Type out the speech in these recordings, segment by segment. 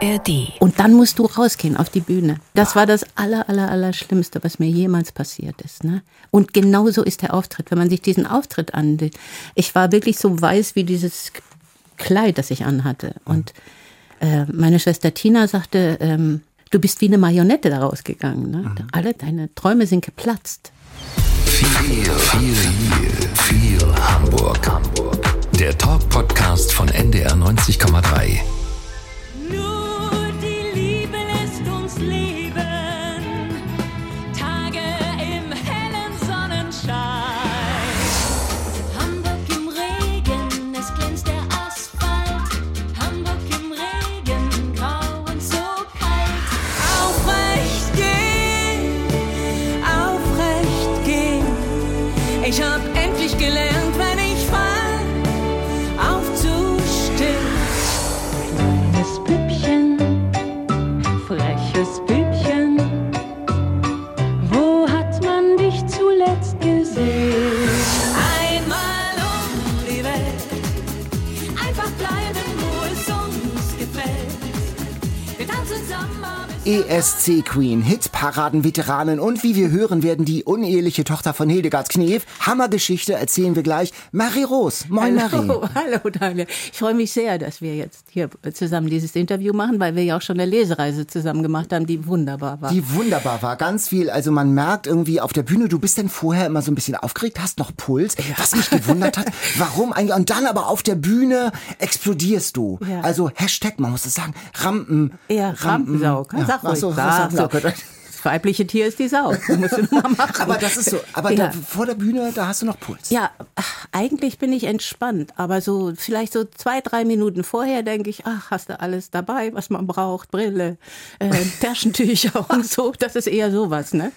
ARD. Und dann musst du rausgehen auf die Bühne. Das war das aller, aller, aller Schlimmste, was mir jemals passiert ist. Ne? Und genauso ist der Auftritt, wenn man sich diesen Auftritt ansieht. Ich war wirklich so weiß wie dieses Kleid, das ich anhatte. Und äh, meine Schwester Tina sagte, ähm, du bist wie eine Marionette daraus gegangen. Ne? Alle deine Träume sind geplatzt. Viel, viel, viel, viel Hamburg. Hamburg. Der Talk-Podcast von NDR 90,3. Samba bis ESC Queen, Hitparaden-Veteranin und wie wir hören werden, die uneheliche Tochter von Hildegard Knef. Hammergeschichte erzählen wir gleich. Marie Rose. Moin Marie. Hallo, hallo Daniel. Ich freue mich sehr, dass wir jetzt hier zusammen dieses Interview machen, weil wir ja auch schon eine Lesereise zusammen gemacht haben, die wunderbar war. Die wunderbar war, ganz viel. Also man merkt irgendwie auf der Bühne, du bist denn vorher immer so ein bisschen aufgeregt, hast noch Puls, was mich gewundert hat. Warum eigentlich? Und dann aber auf der Bühne explodierst du. Ja. Also Hashtag, man muss es sagen, Rampen. Ja, Rampensau. Ja. Sag so, Sag so. Das weibliche Tier ist die Sau. Aber das ist so. Aber ja. da, vor der Bühne, da hast du noch Puls. Ja, eigentlich bin ich entspannt, aber so vielleicht so zwei, drei Minuten vorher denke ich, ach, hast du alles dabei, was man braucht, Brille, äh, Taschentücher und so. Das ist eher sowas, ne?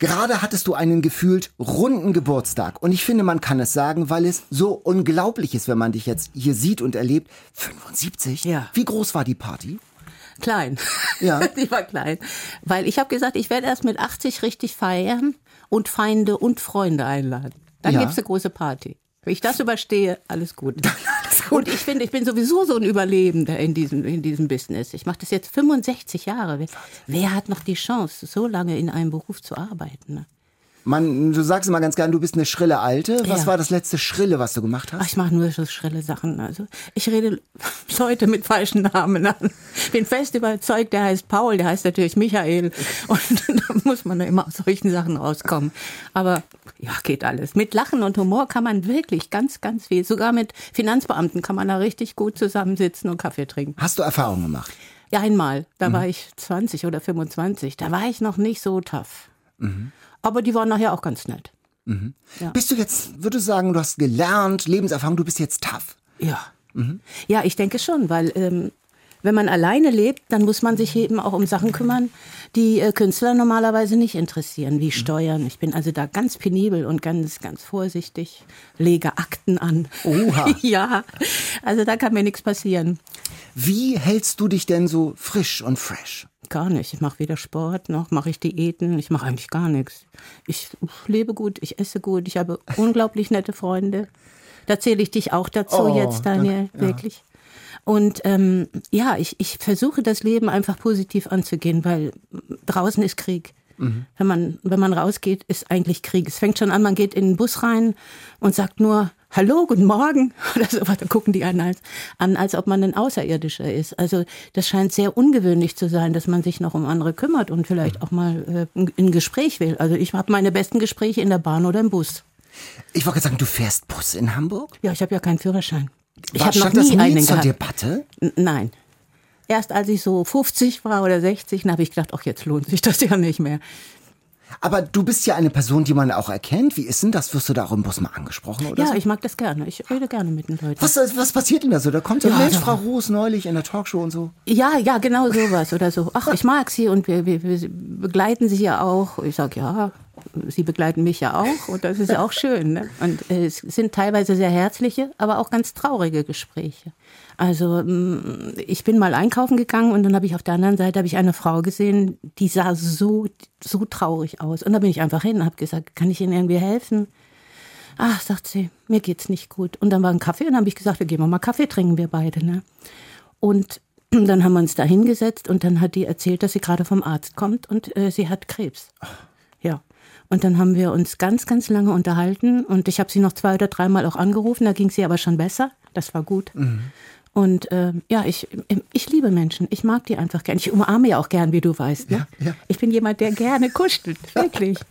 Gerade hattest du einen gefühlt runden Geburtstag. Und ich finde, man kann es sagen, weil es so unglaublich ist, wenn man dich jetzt hier sieht und erlebt. 75? Ja. Wie groß war die Party? Klein. Ja. Die war klein. Weil ich habe gesagt, ich werde erst mit 80 richtig feiern und Feinde und Freunde einladen. Dann Ja. gibt's eine große Party. Wenn ich das überstehe, alles gut. Und ich finde, ich bin sowieso so ein Überlebender in diesem, in diesem Business. Ich mache das jetzt 65 Jahre. Wer, wer hat noch die Chance, so lange in einem Beruf zu arbeiten? Ne? Man, du sagst immer ganz gern, du bist eine schrille Alte. Was Ja. war das letzte Schrille, was du gemacht Ach, hast? ich mache nur so schrille Sachen. Also ich rede Leute mit falschen Namen an. Bin fest überzeugt, der heißt Paul, der heißt natürlich Michael. Und da muss man ja immer aus solchen Sachen rauskommen. Aber ja, geht alles. Mit Lachen und Humor kann man wirklich ganz, ganz viel. Sogar mit Finanzbeamten kann man da richtig gut zusammensitzen und Kaffee trinken. Hast du Erfahrungen gemacht? Ja, einmal, da war ich 20 oder 25. Da war ich noch nicht so tough. Aber die waren nachher auch ganz nett. Ja. Bist du jetzt, würdest du sagen, du hast gelernt, Lebenserfahrung, du bist jetzt tough? Ja. Ja, ich denke schon, weil ähm, wenn man alleine lebt, dann muss man sich eben auch um Sachen kümmern, die äh, Künstler normalerweise nicht interessieren, wie Steuern. Ich bin also da ganz penibel und ganz, ganz vorsichtig, lege Akten an. Oha. ja, also da kann mir nichts passieren. Wie hältst du dich denn so frisch und fresh? Gar nicht. Ich mache weder Sport noch mache ich Diäten. Ich mache eigentlich gar nichts. Ich lebe gut, ich esse gut, ich habe unglaublich nette Freunde. Da zähle ich dich auch dazu Oh, jetzt, Daniel, danke, ja. wirklich. Und ähm, ja, ich, ich versuche das Leben einfach positiv anzugehen, weil draußen ist Krieg. Mhm. Wenn, man, wenn man rausgeht, ist eigentlich Krieg. Es fängt schon an, man geht in den Bus rein und sagt nur Hallo, guten Morgen oder so. Dann gucken die einen als, an, als ob man ein Außerirdischer ist. Also das scheint sehr ungewöhnlich zu sein, dass man sich noch um andere kümmert und vielleicht auch mal äh, ein- Gespräch will. Also ich habe meine besten Gespräche in der Bahn oder im Bus. Ich wollte gerade sagen, du fährst Bus in Hamburg? Ja, ich habe ja keinen Führerschein. Ich habe noch stand das nie nie einen zur gehabt. Debatte? N- Nein. Erst als ich so 50 war oder 60, dann habe ich gedacht, ach, jetzt lohnt sich das ja nicht mehr. Aber du bist ja eine Person, die man auch erkennt. Wie ist denn das? Wirst du da auch im Bus mal angesprochen oder Ja, so? ich mag das gerne. Ich rede gerne mit den Leuten. Was, was passiert denn da so? Da kommt so, Ja, Mensch, da- Frau Roos neulich in der Talkshow und so. Ja, ja, genau sowas oder so. Ach, ich mag sie und wir, wir, wir begleiten sie ja auch. Ich sag ja, sie begleiten mich ja auch und das ist ja auch schön. Ne? Und äh, es sind teilweise sehr herzliche, aber auch ganz traurige Gespräche. Also mm, ich bin mal einkaufen gegangen und dann habe ich auf der anderen Seite habe ich eine Frau gesehen, die sah so so traurig aus und da bin ich einfach hin und habe gesagt, kann ich Ihnen irgendwie helfen? Ach, sagt sie, mir geht's nicht gut. Und dann war ein Kaffee und dann habe ich gesagt, wir gehen mal Kaffee trinken, wir beide. Ne? Und dann haben wir uns da hingesetzt und dann hat die erzählt, dass sie gerade vom Arzt kommt und äh, sie hat Krebs. Ja. Und dann haben wir uns ganz, ganz lange unterhalten und ich habe sie noch zwei oder dreimal auch angerufen, da ging sie aber schon besser. Das war gut. Und ähm, ja, ich, ich liebe Menschen. Ich mag die einfach gern. Ich umarme ja auch gern, wie du weißt. Ne? Ja, ja. Ich bin jemand, der gerne kuschelt. Wirklich.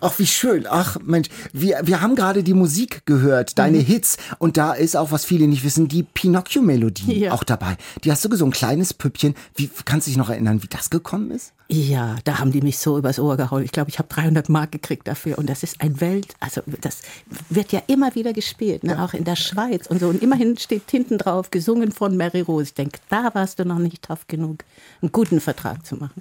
Ach, wie schön. Ach, Mensch, wir, wir haben gerade die Musik gehört, deine Mhm. Hits. Und da ist auch, was viele nicht wissen, die Pinocchio-Melodie Ja. auch dabei. Die hast du so ein kleines Püppchen. Wie, kannst du dich noch erinnern, wie das gekommen ist? Ja, da haben die mich so übers Ohr gehauen. Ich glaube, ich habe 300 Mark gekriegt dafür. Und das ist ein Welt, also das wird ja immer wieder gespielt, ne? auch in der Schweiz und so. Und immerhin steht hinten drauf, gesungen von Mary Rose. Ich denke, da warst du noch nicht tough genug, einen guten Vertrag zu machen.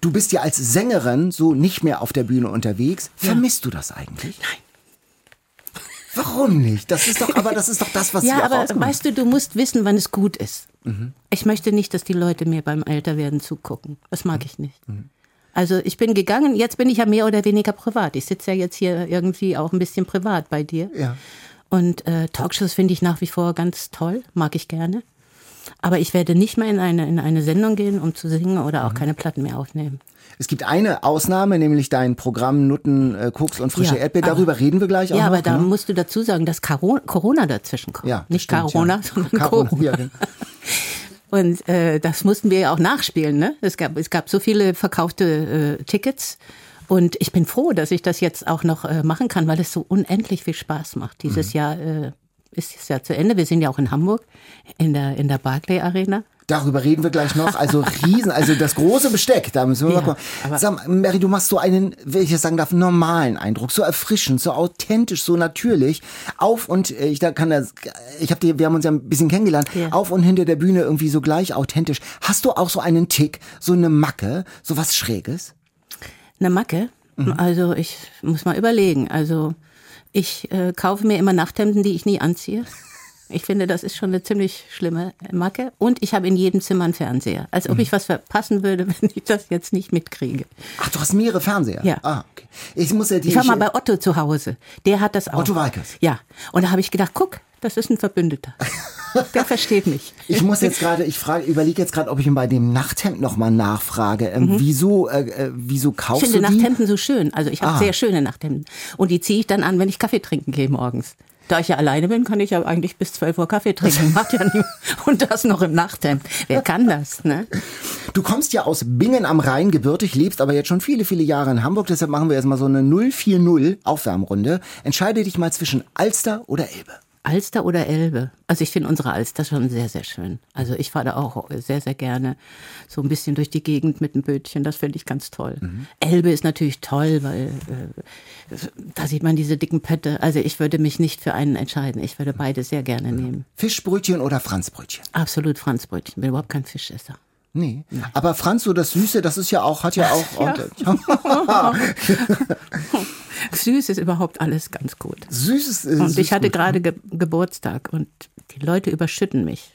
Du bist ja als Sängerin so nicht mehr auf der Bühne unterwegs. Vermisst du das eigentlich? Nein. Warum nicht? Das ist doch, aber das ist doch das, was Ja, auch aber weißt du, du musst wissen, wann es gut ist. Ich möchte nicht, dass die Leute mir beim Älterwerden zugucken. Das mag ich nicht. Also ich bin gegangen, jetzt bin ich ja mehr oder weniger privat. Ich sitze ja jetzt hier irgendwie auch ein bisschen privat bei dir. Ja. Und äh, Talkshows finde ich nach wie vor ganz toll, mag ich gerne. Aber ich werde nicht mehr in eine, in eine Sendung gehen, um zu singen oder auch keine Platten mehr aufnehmen. Es gibt eine Ausnahme, nämlich dein Programm Nutten, äh, Koks und frische Ja, Erdbeer. aber- Darüber reden wir gleich auch Ja, noch. aber da ne? musst du dazu sagen, dass Caro Corona dazwischen kommt. Ja, Nicht stimmt, Corona, ja. sondern Corona, Corona. genau. Und äh, das mussten wir ja auch nachspielen. Ne? Es, gab, es gab so viele verkaufte äh, Tickets. Und ich bin froh, dass ich das jetzt auch noch äh, machen kann, weil es so unendlich viel Spaß macht. Dieses Mhm. Jahr äh, ist es ja zu Ende. Wir sind ja auch in Hamburg in der, in der Barclay Arena. Darüber reden wir gleich noch. Also Riesen, also das große Besteck, da müssen wir Ja, mal gucken. Sag Mary, du machst so einen, wenn ich das sagen darf, normalen Eindruck, so erfrischend, so authentisch, so natürlich. Auf und äh, ich da kann das, ich habe die, wir haben uns ja ein bisschen kennengelernt. Ja. Auf und hinter der Bühne irgendwie so gleich authentisch. Hast du auch so einen Tick, so eine Macke, so was Schräges? Eine Macke. Mhm. Also ich muss mal überlegen. Also ich äh, kaufe mir immer Nachthemden, die ich nie anziehe. Ich finde, das ist schon eine ziemlich schlimme Macke. Und ich habe in jedem Zimmer einen Fernseher. Als Mhm. ob ich was verpassen würde, wenn ich das jetzt nicht mitkriege. Ach, du hast mehrere Fernseher. Ja. Ah, okay. Ich muss ja die Ich war mal bei Otto zu Hause. Der hat das auch. Otto Walkes. Ja. Und da habe ich gedacht, guck, das ist ein Verbündeter. Der versteht mich. Ich muss jetzt gerade, ich frage, überlege jetzt gerade, ob ich ihn bei dem Nachthemd nochmal nachfrage. Ähm, Wieso, äh, äh, wieso Mhm. Ich kaufst finde du die? Nachthemden so schön. Also ich habe Ah. sehr schöne Nachthemden. Und die ziehe ich dann an, wenn ich Kaffee trinken gehe morgens. Da ich ja alleine bin, kann ich ja eigentlich bis 12 Uhr Kaffee trinken. Macht ja nie. Und das noch im Nachthemd. Wer kann das, ne? Du kommst ja aus Bingen am Rhein gebürtig, lebst aber jetzt schon viele, viele Jahre in Hamburg. Deshalb machen wir jetzt mal so eine 040 Aufwärmrunde. Entscheide dich mal zwischen Alster oder Elbe. Alster oder Elbe? Also ich finde unsere Alster schon sehr, sehr schön. Also ich fahre da auch sehr, sehr gerne so ein bisschen durch die Gegend mit dem Bötchen. Das finde ich ganz toll. Elbe ist natürlich toll, weil äh, da sieht man diese dicken Pötte. Also ich würde mich nicht für einen entscheiden. Ich würde beide sehr gerne nehmen. Fischbrötchen oder Franzbrötchen? Absolut Franzbrötchen. Ich bin überhaupt kein Fischesser. Nee. Aber Franz, so das Süße, das ist ja auch, hat ja auch. Süß ist überhaupt alles ganz gut. Süßes. Äh, Und süß ich hatte gut. gerade Ge Geburtstag und die Leute überschütten mich.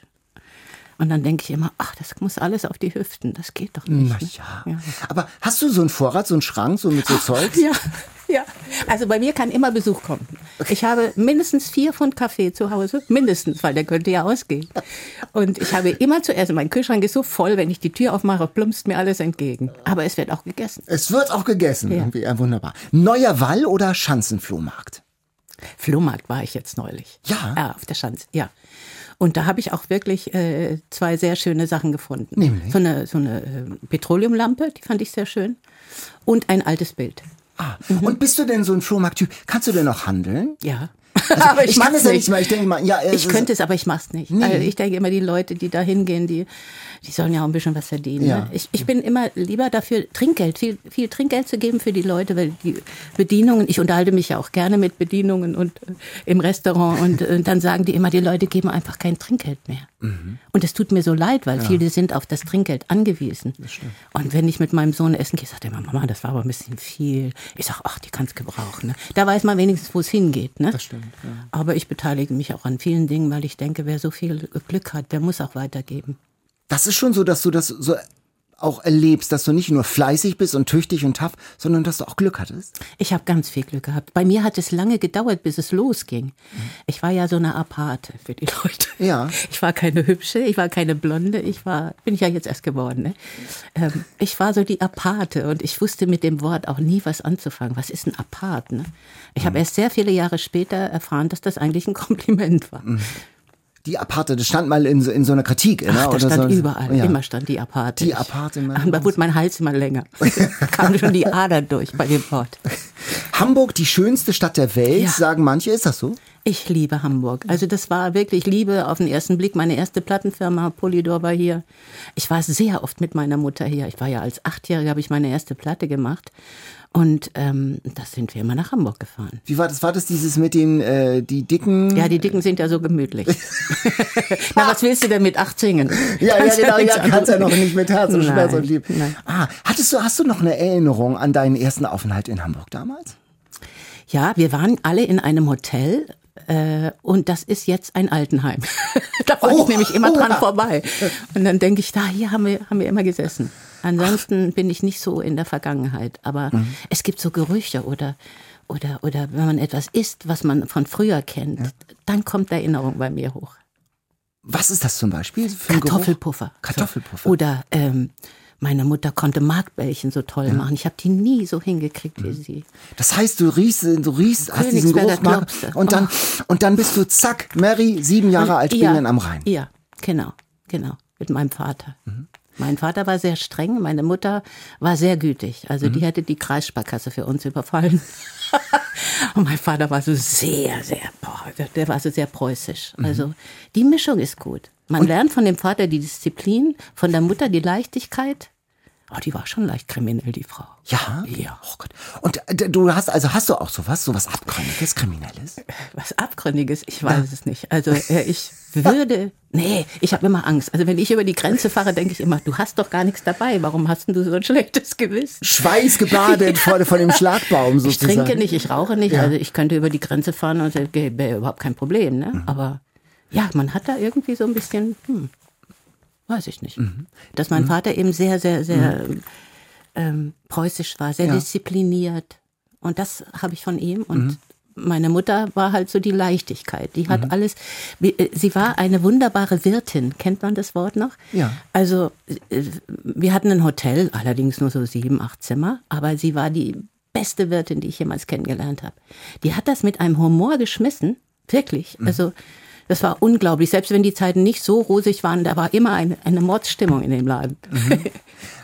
Und dann denke ich immer, ach, das muss alles auf die Hüften. Das geht doch nicht. Na ne? ja. Ja. Aber hast du so einen Vorrat, so einen Schrank, so mit so Zeugs? Ja, ja. Also bei mir kann immer Besuch kommen. Ich habe mindestens vier Pfund Kaffee zu Hause. Mindestens, weil der könnte ja ausgehen. Und ich habe immer zuerst, mein Kühlschrank ist so voll, wenn ich die Tür aufmache, plumpst mir alles entgegen. Aber es wird auch gegessen. Es wird auch gegessen. Ja. Irgendwie, ja, wunderbar. Neuer Wall oder Schanzenflohmarkt? Flohmarkt war ich jetzt neulich. Ja? Ja, auf der Schanze, ja. Und da habe ich auch wirklich äh, zwei sehr schöne Sachen gefunden. Nämlich? So eine, so eine äh, Petroleumlampe, die fand ich sehr schön. Und ein altes Bild. Ah. Und bist du denn so ein Flohmarkttyp? Kannst du denn noch handeln? Ja. Also, ich kann mach's es ja nicht mal. Ich denke mal, ja, es Ich könnte es, aber ich mach's nicht. Nee. Also ich denke immer, die Leute, die da hingehen, die, die sollen ja auch ein bisschen was verdienen. Ja. Ne? Ich, ich bin immer lieber dafür, Trinkgeld, viel, viel Trinkgeld zu geben für die Leute, weil die Bedienungen, ich unterhalte mich ja auch gerne mit Bedienungen und äh, im Restaurant und, äh, dann sagen die immer, die Leute geben einfach kein Trinkgeld mehr. Mhm. Und es tut mir so leid, weil viele sind auf das Trinkgeld angewiesen. Und wenn ich mit meinem Sohn essen gehe, sagt er immer, Mama, das war aber ein bisschen viel. Ich sage, ach, die kann's gebrauchen. Ne? Da weiß man wenigstens, wo es hingeht. Ne? Das stimmt, ja. Aber ich beteilige mich auch an vielen Dingen, weil ich denke, wer so viel Glück hat, der muss auch weitergeben. Das ist schon so, dass du das so auch erlebst, dass du nicht nur fleißig bist und tüchtig und tough, sondern dass du auch Glück hattest? Ich habe ganz viel Glück gehabt. Bei mir hat es lange gedauert, bis es losging. Ich war ja so eine Aparte für die Leute. Ja. Ich war keine hübsche, ich war keine blonde, ich war, bin ich ja jetzt erst geworden. Ne? Ähm, ich war so die Aparte und ich wusste mit dem Wort auch nie was anzufangen. Was ist ein Apart? Ne? Ich habe erst sehr viele Jahre später erfahren, dass das eigentlich ein Kompliment war. Die Aparte, das stand mal in so, in so einer Kritik. ne? Ach, das Oder stand so. überall. Ja. Immer stand die Aparte. Die Aparte, da wurde mein Hals immer länger. Da kam schon die Ader durch bei dem Wort. Hamburg, die schönste Stadt der Welt, Ja. sagen manche. Ist das so? Ich liebe Hamburg. Also das war wirklich Liebe auf den ersten Blick. Meine erste Plattenfirma Polydor war hier. Ich war sehr oft mit meiner Mutter hier. Ich war ja als Achtjährige, habe ich meine erste Platte gemacht. Und ähm, da sind wir immer nach Hamburg gefahren. Wie war das? War das dieses mit den äh, die dicken? Ja, die Dicken sind ja so gemütlich. Na, was willst du denn mit acht singen? Ja, ja, genau, ja, kannst ja noch nicht mit Herz und Schmerz und Lieb. nein. Ah, hattest du, hast du noch eine Erinnerung an deinen ersten Aufenthalt in Hamburg damals? Ja, wir waren alle in einem Hotel. Äh, und das ist jetzt ein Altenheim. da war Oh, ich nämlich immer oh, dran ja. vorbei. Und dann denke ich, da hier haben wir, haben wir immer gesessen. Ansonsten bin ich nicht so in der Vergangenheit. Aber Mhm. es gibt so Gerüche oder, oder, oder wenn man etwas isst, was man von früher kennt, dann kommt Erinnerung bei mir hoch. Was ist das zum Beispiel? Für? Kartoffelpuffer. Kartoffelpuffer. Oder ähm, meine Mutter konnte Markbällchen so toll machen. Ich habe die nie so hingekriegt wie sie. Das heißt, du riechst, du riechst, hast diesen Geruch und dann und dann bist du zack, Mary, sieben Jahre alt, Springen am Rhein. Ja, genau, genau. Mit meinem Vater. Mhm. Mein Vater war sehr streng, meine Mutter war sehr gütig. Also Mhm. die hätte die Kreissparkasse für uns überfallen. Und mein Vater war so sehr, sehr, boah, der, war so sehr preußisch. Mhm. Also die Mischung ist gut. Man lernt von dem Vater die Disziplin, von der Mutter die Leichtigkeit. Oh, die war schon leicht kriminell, die Frau. Ja? Ja. Oh Gott. Und äh, du hast, also hast du auch sowas, sowas Abgründiges, Kriminelles? Was Abgründiges, ich weiß es nicht. Also äh, ich würde, nee, ich habe immer Angst. Also wenn ich über die Grenze fahre, denke ich immer, du hast doch gar nichts dabei. Warum hast denn du so ein schlechtes Gewissen? Schweißgebadet vor, vor dem Schlagbaum Ich sozusagen. trinke nicht, ich rauche nicht. Also ich könnte über die Grenze fahren und wäre überhaupt kein Problem. Ne? Aber ja, man hat da irgendwie so ein bisschen, hm, weiß ich nicht. Dass mein Vater eben sehr, sehr, sehr ähm, preußisch war, sehr Ja. diszipliniert. Und das habe ich von ihm. Und meine Mutter war halt so die Leichtigkeit. Die hat alles. wie- äh, Sie war eine wunderbare Wirtin. Kennt man das Wort noch? Ja. Also äh, wir hatten ein Hotel, allerdings nur so sieben, acht Zimmer, aber sie war die beste Wirtin, die ich jemals kennengelernt habe. Die hat das mit einem Humor geschmissen, wirklich. Also das war unglaublich. Selbst wenn die Zeiten nicht so rosig waren, da war immer eine, eine Mordsstimmung in dem Laden.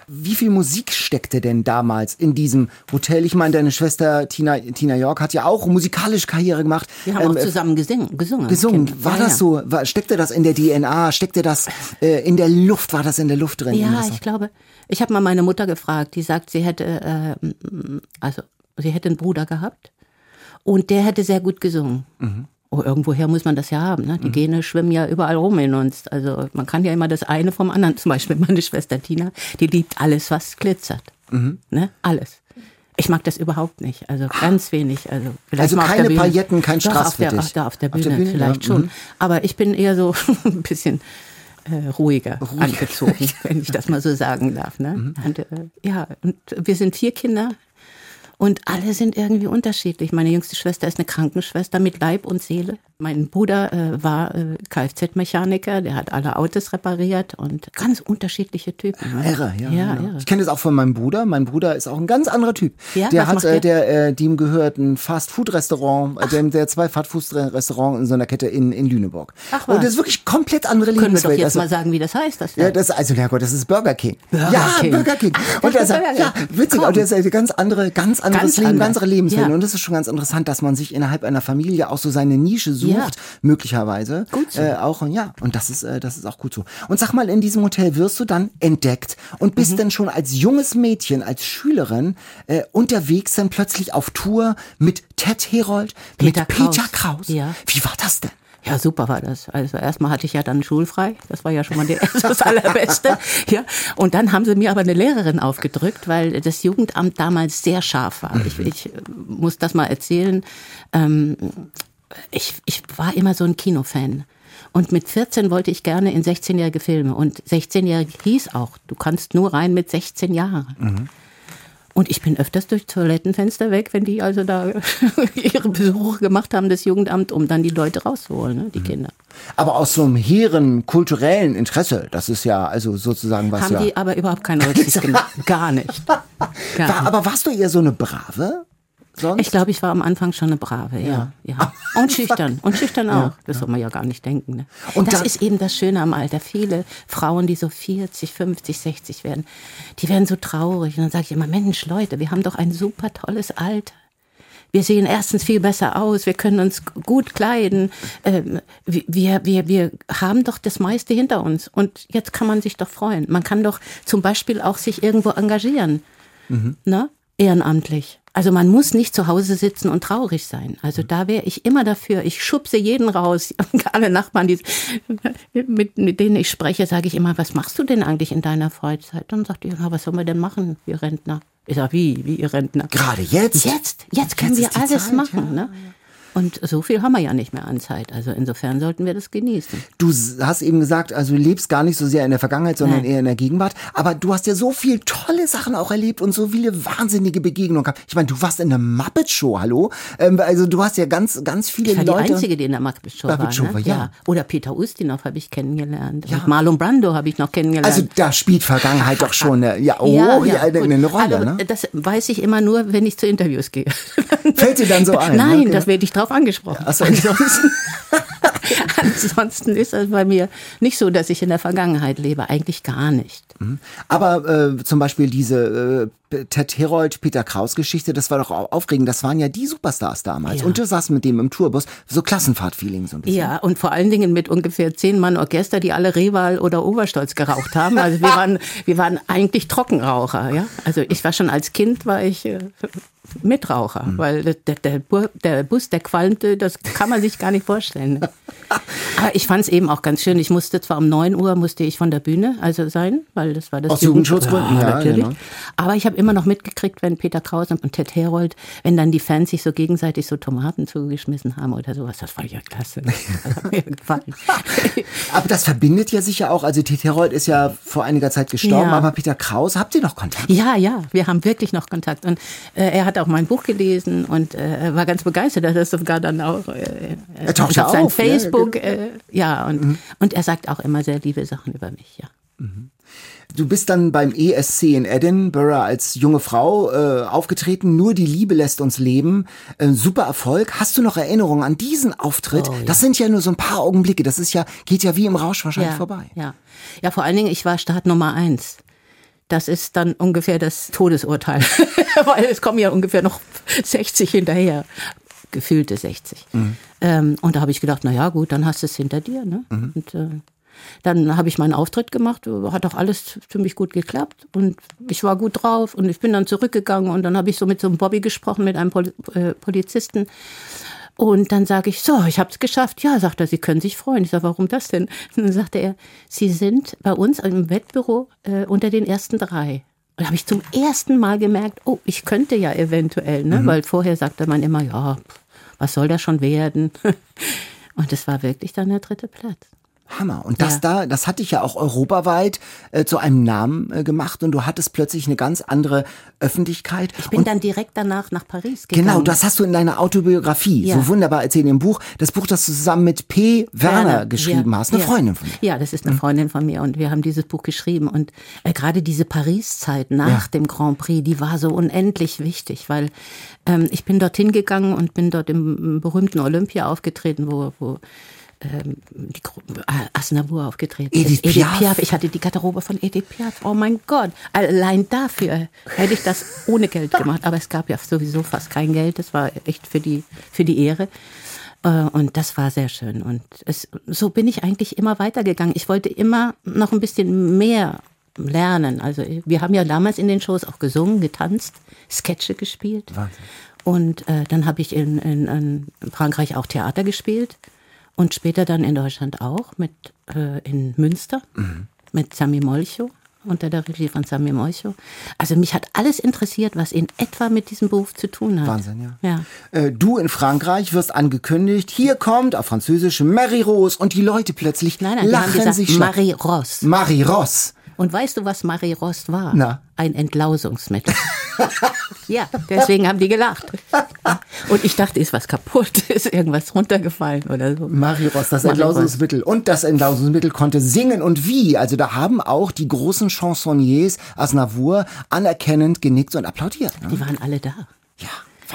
Wie viel Musik steckte denn damals in diesem Hotel? Ich meine, deine Schwester Tina, Tina York hat ja auch musikalische Karriere gemacht. Wir haben Ähm, auch zusammen gesungen. Gesungen. gesungen. Kinder. War Ja, das ja. so? War, steckte das in der DNA? Steckte das äh, in der Luft? War das in der Luft drin? Ja, ich glaube, ich habe mal meine Mutter gefragt, die sagt, sie hätte, äh, also sie hätte einen Bruder gehabt und der hätte sehr gut gesungen. Mhm. Oh, irgendwoher muss man das ja haben. Ne? Die Gene schwimmen ja überall rum in uns. Also man kann ja immer das eine vom anderen. Zum Beispiel meine Schwester Tina, die liebt alles, was glitzert. Mhm. Ne? Alles. Ich mag das überhaupt nicht. Also ganz wenig. Also, Also keine Bühne. Pailletten, kein Strass auf auf der, auf der Auf der Bühne, Bühne, vielleicht ja, schon. mhm. Aber ich bin eher so ein bisschen äh, ruhiger, angezogen, wenn ich das mal so sagen darf. Ne? Mhm. Und, äh, ja, und wir sind vier Kinder und alle sind irgendwie unterschiedlich. Meine jüngste Schwester ist eine Krankenschwester mit Leib und Seele. Mein Bruder äh, war äh, Kfz-Mechaniker, der hat alle Autos repariert und ganz unterschiedliche Typen. Ne? Irre, ja. ja, genau. irre. Ich kenne das auch von meinem Bruder. Mein Bruder ist auch ein ganz anderer Typ. Ja, der hat, äh, der? der, äh, dem gehört ein Fast-Food-Restaurant, äh, dem, der zwei Fast-Food-Restaurants in so einer Kette in, in Lüneburg. Ach, Und was? das ist wirklich komplett andere Können wir doch Lebenswelt. jetzt Also- mal sagen, wie das heißt. Das Ja, das also ja Gott, das ist Burger King. Burger ja, King. Burger King. Ach, Und das er Burger ja, King. witzig, Komm. und das ist eine ganz andere, ganz anderes Ganz Leben, ganz andere Lebenswelt. Ja. Und das ist schon ganz interessant, dass man sich innerhalb einer Familie auch so seine Nische sucht, Ja. möglicherweise. Gut so. Äh, auch und ja, und das ist, äh, das ist auch gut so. Und sag mal, in diesem Hotel wirst du dann entdeckt und bist Mhm. dann schon als junges Mädchen, als Schülerin äh, unterwegs dann plötzlich auf Tour mit Ted Herold, Peter mit Peter Kraus. Kraus. Ja. Wie war das denn? Ja, super war das. Also erstmal hatte ich ja dann schulfrei. Das war ja schon mal der, das Allerbeste. Ja. Und dann haben sie mir aber eine Lehrerin aufgedrückt, weil das Jugendamt damals sehr scharf war. Ich, ich äh, muss das mal erzählen. Ähm, ich, ich war immer so ein Kinofan. Und mit 14 wollte ich gerne in 16-jährige Filme. Und 16-jährige hieß auch, du kannst nur rein mit 16 Jahren. Und ich bin öfters durch Toilettenfenster weg, wenn die also da ihre Besuche gemacht haben, das Jugendamt, um dann die Leute rauszuholen, ne, die Kinder. Aber aus so einem hehren kulturellen Interesse, das ist ja also sozusagen was Haben ja. die aber überhaupt keine Rücksicht genommen. Gar nicht. Gar War, nicht. aber warst du eher so eine Brave? Sonst? Ich glaube, ich war am Anfang schon eine Brave, ja. ja. Und schüchtern. Und schüchtern auch. Das soll man ja gar nicht denken. Ne? Und das dann- ist eben das Schöne am Alter. Viele Frauen, die so 40, 50, 60 werden, die werden so traurig. Und dann sage ich immer, Mensch, Leute, wir haben doch ein super tolles Alter. Wir sehen erstens viel besser aus, wir können uns gut kleiden, ähm, wir, wir, wir haben doch das meiste hinter uns und jetzt kann man sich doch freuen. Man kann doch zum Beispiel auch sich irgendwo engagieren, ne? ehrenamtlich. Also man muss nicht zu Hause sitzen und traurig sein. Also da wäre ich immer dafür. Ich schubse jeden raus. Alle Nachbarn, die, mit, mit denen ich spreche, sage ich immer, was machst du denn eigentlich in deiner Freizeit? Dann sagt die, ja, was sollen wir denn machen, wir Rentner? Ich sage, wie, wie ihr Rentner? Gerade jetzt? Jetzt, jetzt können Jetzt wir alles Zeit, machen. ja. Ne? Und so viel haben wir ja nicht mehr an Zeit. Also insofern sollten wir das genießen. Du hast eben gesagt, also du lebst gar nicht so sehr in der Vergangenheit, sondern Nein. eher in der Gegenwart. Aber du hast ja so viel tolle Sachen auch erlebt und so viele wahnsinnige Begegnungen gehabt. Ich meine, du warst in der Muppet Show, hallo? Ähm, also du hast ja ganz, ganz viele Ich war Leute. die Einzige, die in der Muppet Show Muppet war. Show ne? war, ja. Oder Peter Ustinov habe ich kennengelernt. Ja. Und Marlon Brando habe ich noch kennengelernt. also da spielt Vergangenheit doch schon eine, ja, oh, ja, eine, gut. eine Rolle, Aber ne? Das weiß ich immer nur, wenn ich zu Interviews gehe. Fällt dir dann so ein? Nein, ne? das werde ich drauf angesprochen. Ach so, ansonsten- Ansonsten ist es bei mir nicht so, dass ich in der Vergangenheit lebe. Eigentlich gar nicht. Aber äh, zum Beispiel diese äh, Ted Herold, Peter Kraus Geschichte, das war doch au- aufregend. Das waren ja die Superstars damals. Ja. Und du saßt mit dem im Tourbus, so Klassenfahrt-Feeling so ein bisschen. Ja, und vor allen Dingen mit ungefähr zehn Mann Orchester, die alle Reval oder Oberstolz geraucht haben. Also wir waren, wir waren eigentlich Trockenraucher, ja. Also ich war schon als Kind, war ich äh, Mitraucher, weil der, der, der Bus, der qualmte, das kann man sich gar nicht vorstellen. Ne? Aber ich fand es eben auch ganz schön. Ich musste zwar um 9 Uhr musste ich von der Bühne also sein, weil das war das Aus Jugendschutzgründen, ja, natürlich. genau. Aber ich habe immer noch mitgekriegt, wenn Peter Kraus und Ted Herold, wenn dann die Fans sich so gegenseitig so Tomaten zugeschmissen haben oder sowas, das war ja klasse. Aber das verbindet ja sicher auch. Also Ted Herold ist ja vor einiger Zeit gestorben, Ja. aber Peter Kraus, habt ihr noch Kontakt? Ja, ja, wir haben wirklich noch Kontakt. Und äh, er hat auch mein Buch gelesen und äh, war ganz begeistert. Er hat sogar dann auch äh, Er auf sein auf, ja, genau. Facebook. äh, ja, und, und er sagt auch immer sehr liebe Sachen über mich, ja. Du bist dann beim ESC in Edinburgh als junge Frau äh, aufgetreten. Nur die Liebe lässt uns leben. Äh, super Erfolg. Hast du noch Erinnerungen an diesen Auftritt? Oh, ja. Das sind ja nur so ein paar Augenblicke. Das ist ja geht ja wie im Rausch wahrscheinlich ja, vorbei. Ja. ja, vor allen Dingen, ich war Start Nummer eins. Das ist dann ungefähr das Todesurteil, weil es kommen ja ungefähr noch 60 hinterher, gefühlte 60. Mhm. Ähm, und da habe ich gedacht, na ja, gut, dann hast du es hinter dir. Ne? Mhm. Und äh, dann habe ich meinen Auftritt gemacht, hat auch alles ziemlich gut geklappt und ich war gut drauf und ich bin dann zurückgegangen und dann habe ich so mit so einem Bobby gesprochen, mit einem Pol äh, Polizisten. Und dann sage ich, so, ich habe es geschafft. Ja, sagt er, Sie können sich freuen. Ich sage, warum das denn? Und dann sagte er, Sie sind bei uns im Wettbüro äh, unter den ersten drei. Und da habe ich zum ersten Mal gemerkt, oh, ich könnte ja eventuell, ne? weil vorher sagte man immer, ja, was soll das schon werden? Und es war wirklich dann der dritte Platz. Hammer. Und das Ja. da, das hat dich ja auch europaweit äh, zu einem Namen äh, gemacht und du hattest plötzlich eine ganz andere Öffentlichkeit. Ich bin und dann direkt danach nach Paris gegangen. Genau, das hast du in deiner Autobiografie Ja. so wunderbar erzählt im Buch. Das Buch, das du zusammen mit P. Werner, geschrieben ja, hast, eine ja. Freundin von dir. Ja, das ist eine Freundin von mir und wir haben dieses Buch geschrieben und äh, gerade diese Paris-Zeit nach dem Grand Prix, die war so unendlich wichtig, weil ähm, ich bin dorthin gegangen und bin dort im berühmten Olympia aufgetreten, wo, wo ähm, die Gru- äh, Aznavour aufgetreten Edith ist. Piaf. Ich hatte die Garderobe von Edith Piaf. Oh mein Gott. Allein dafür hätte ich das ohne Geld gemacht. Aber es gab ja sowieso fast kein Geld. Das war echt für die, für die Ehre. Äh, Und das war sehr schön. Und es, so bin ich eigentlich immer weitergegangen. Ich wollte immer noch ein bisschen mehr lernen. Also wir haben ja damals in den Shows auch gesungen, getanzt, Sketche gespielt. Und äh, dann habe ich in, in, in Frankreich auch Theater gespielt und später dann in Deutschland auch mit äh, in Münster mit Sami Molcho unter der Regie von Samir Moicho. Also mich hat alles interessiert, was in etwa mit diesem Beruf zu tun hat. Wahnsinn, ja. Ja. Äh, du in Frankreich wirst angekündigt, hier kommt auf Französisch Marie Rose und die Leute plötzlich Nein, nein, lachen gesagt, sich. Marie Ross. Marie Ross. Und weißt du, was Marie Rost war? Na? Ein Entlausungsmittel. ja, deswegen haben die gelacht. Und ich dachte, ist was kaputt, ist irgendwas runtergefallen oder so. Marie Ross, das Marie Entlausungsmittel. Und das Entlausungsmittel konnte singen und wie. Also da haben auch die großen Chansonniers Aznavour anerkennend genickt und applaudiert. Ne? Die waren alle da. Ja.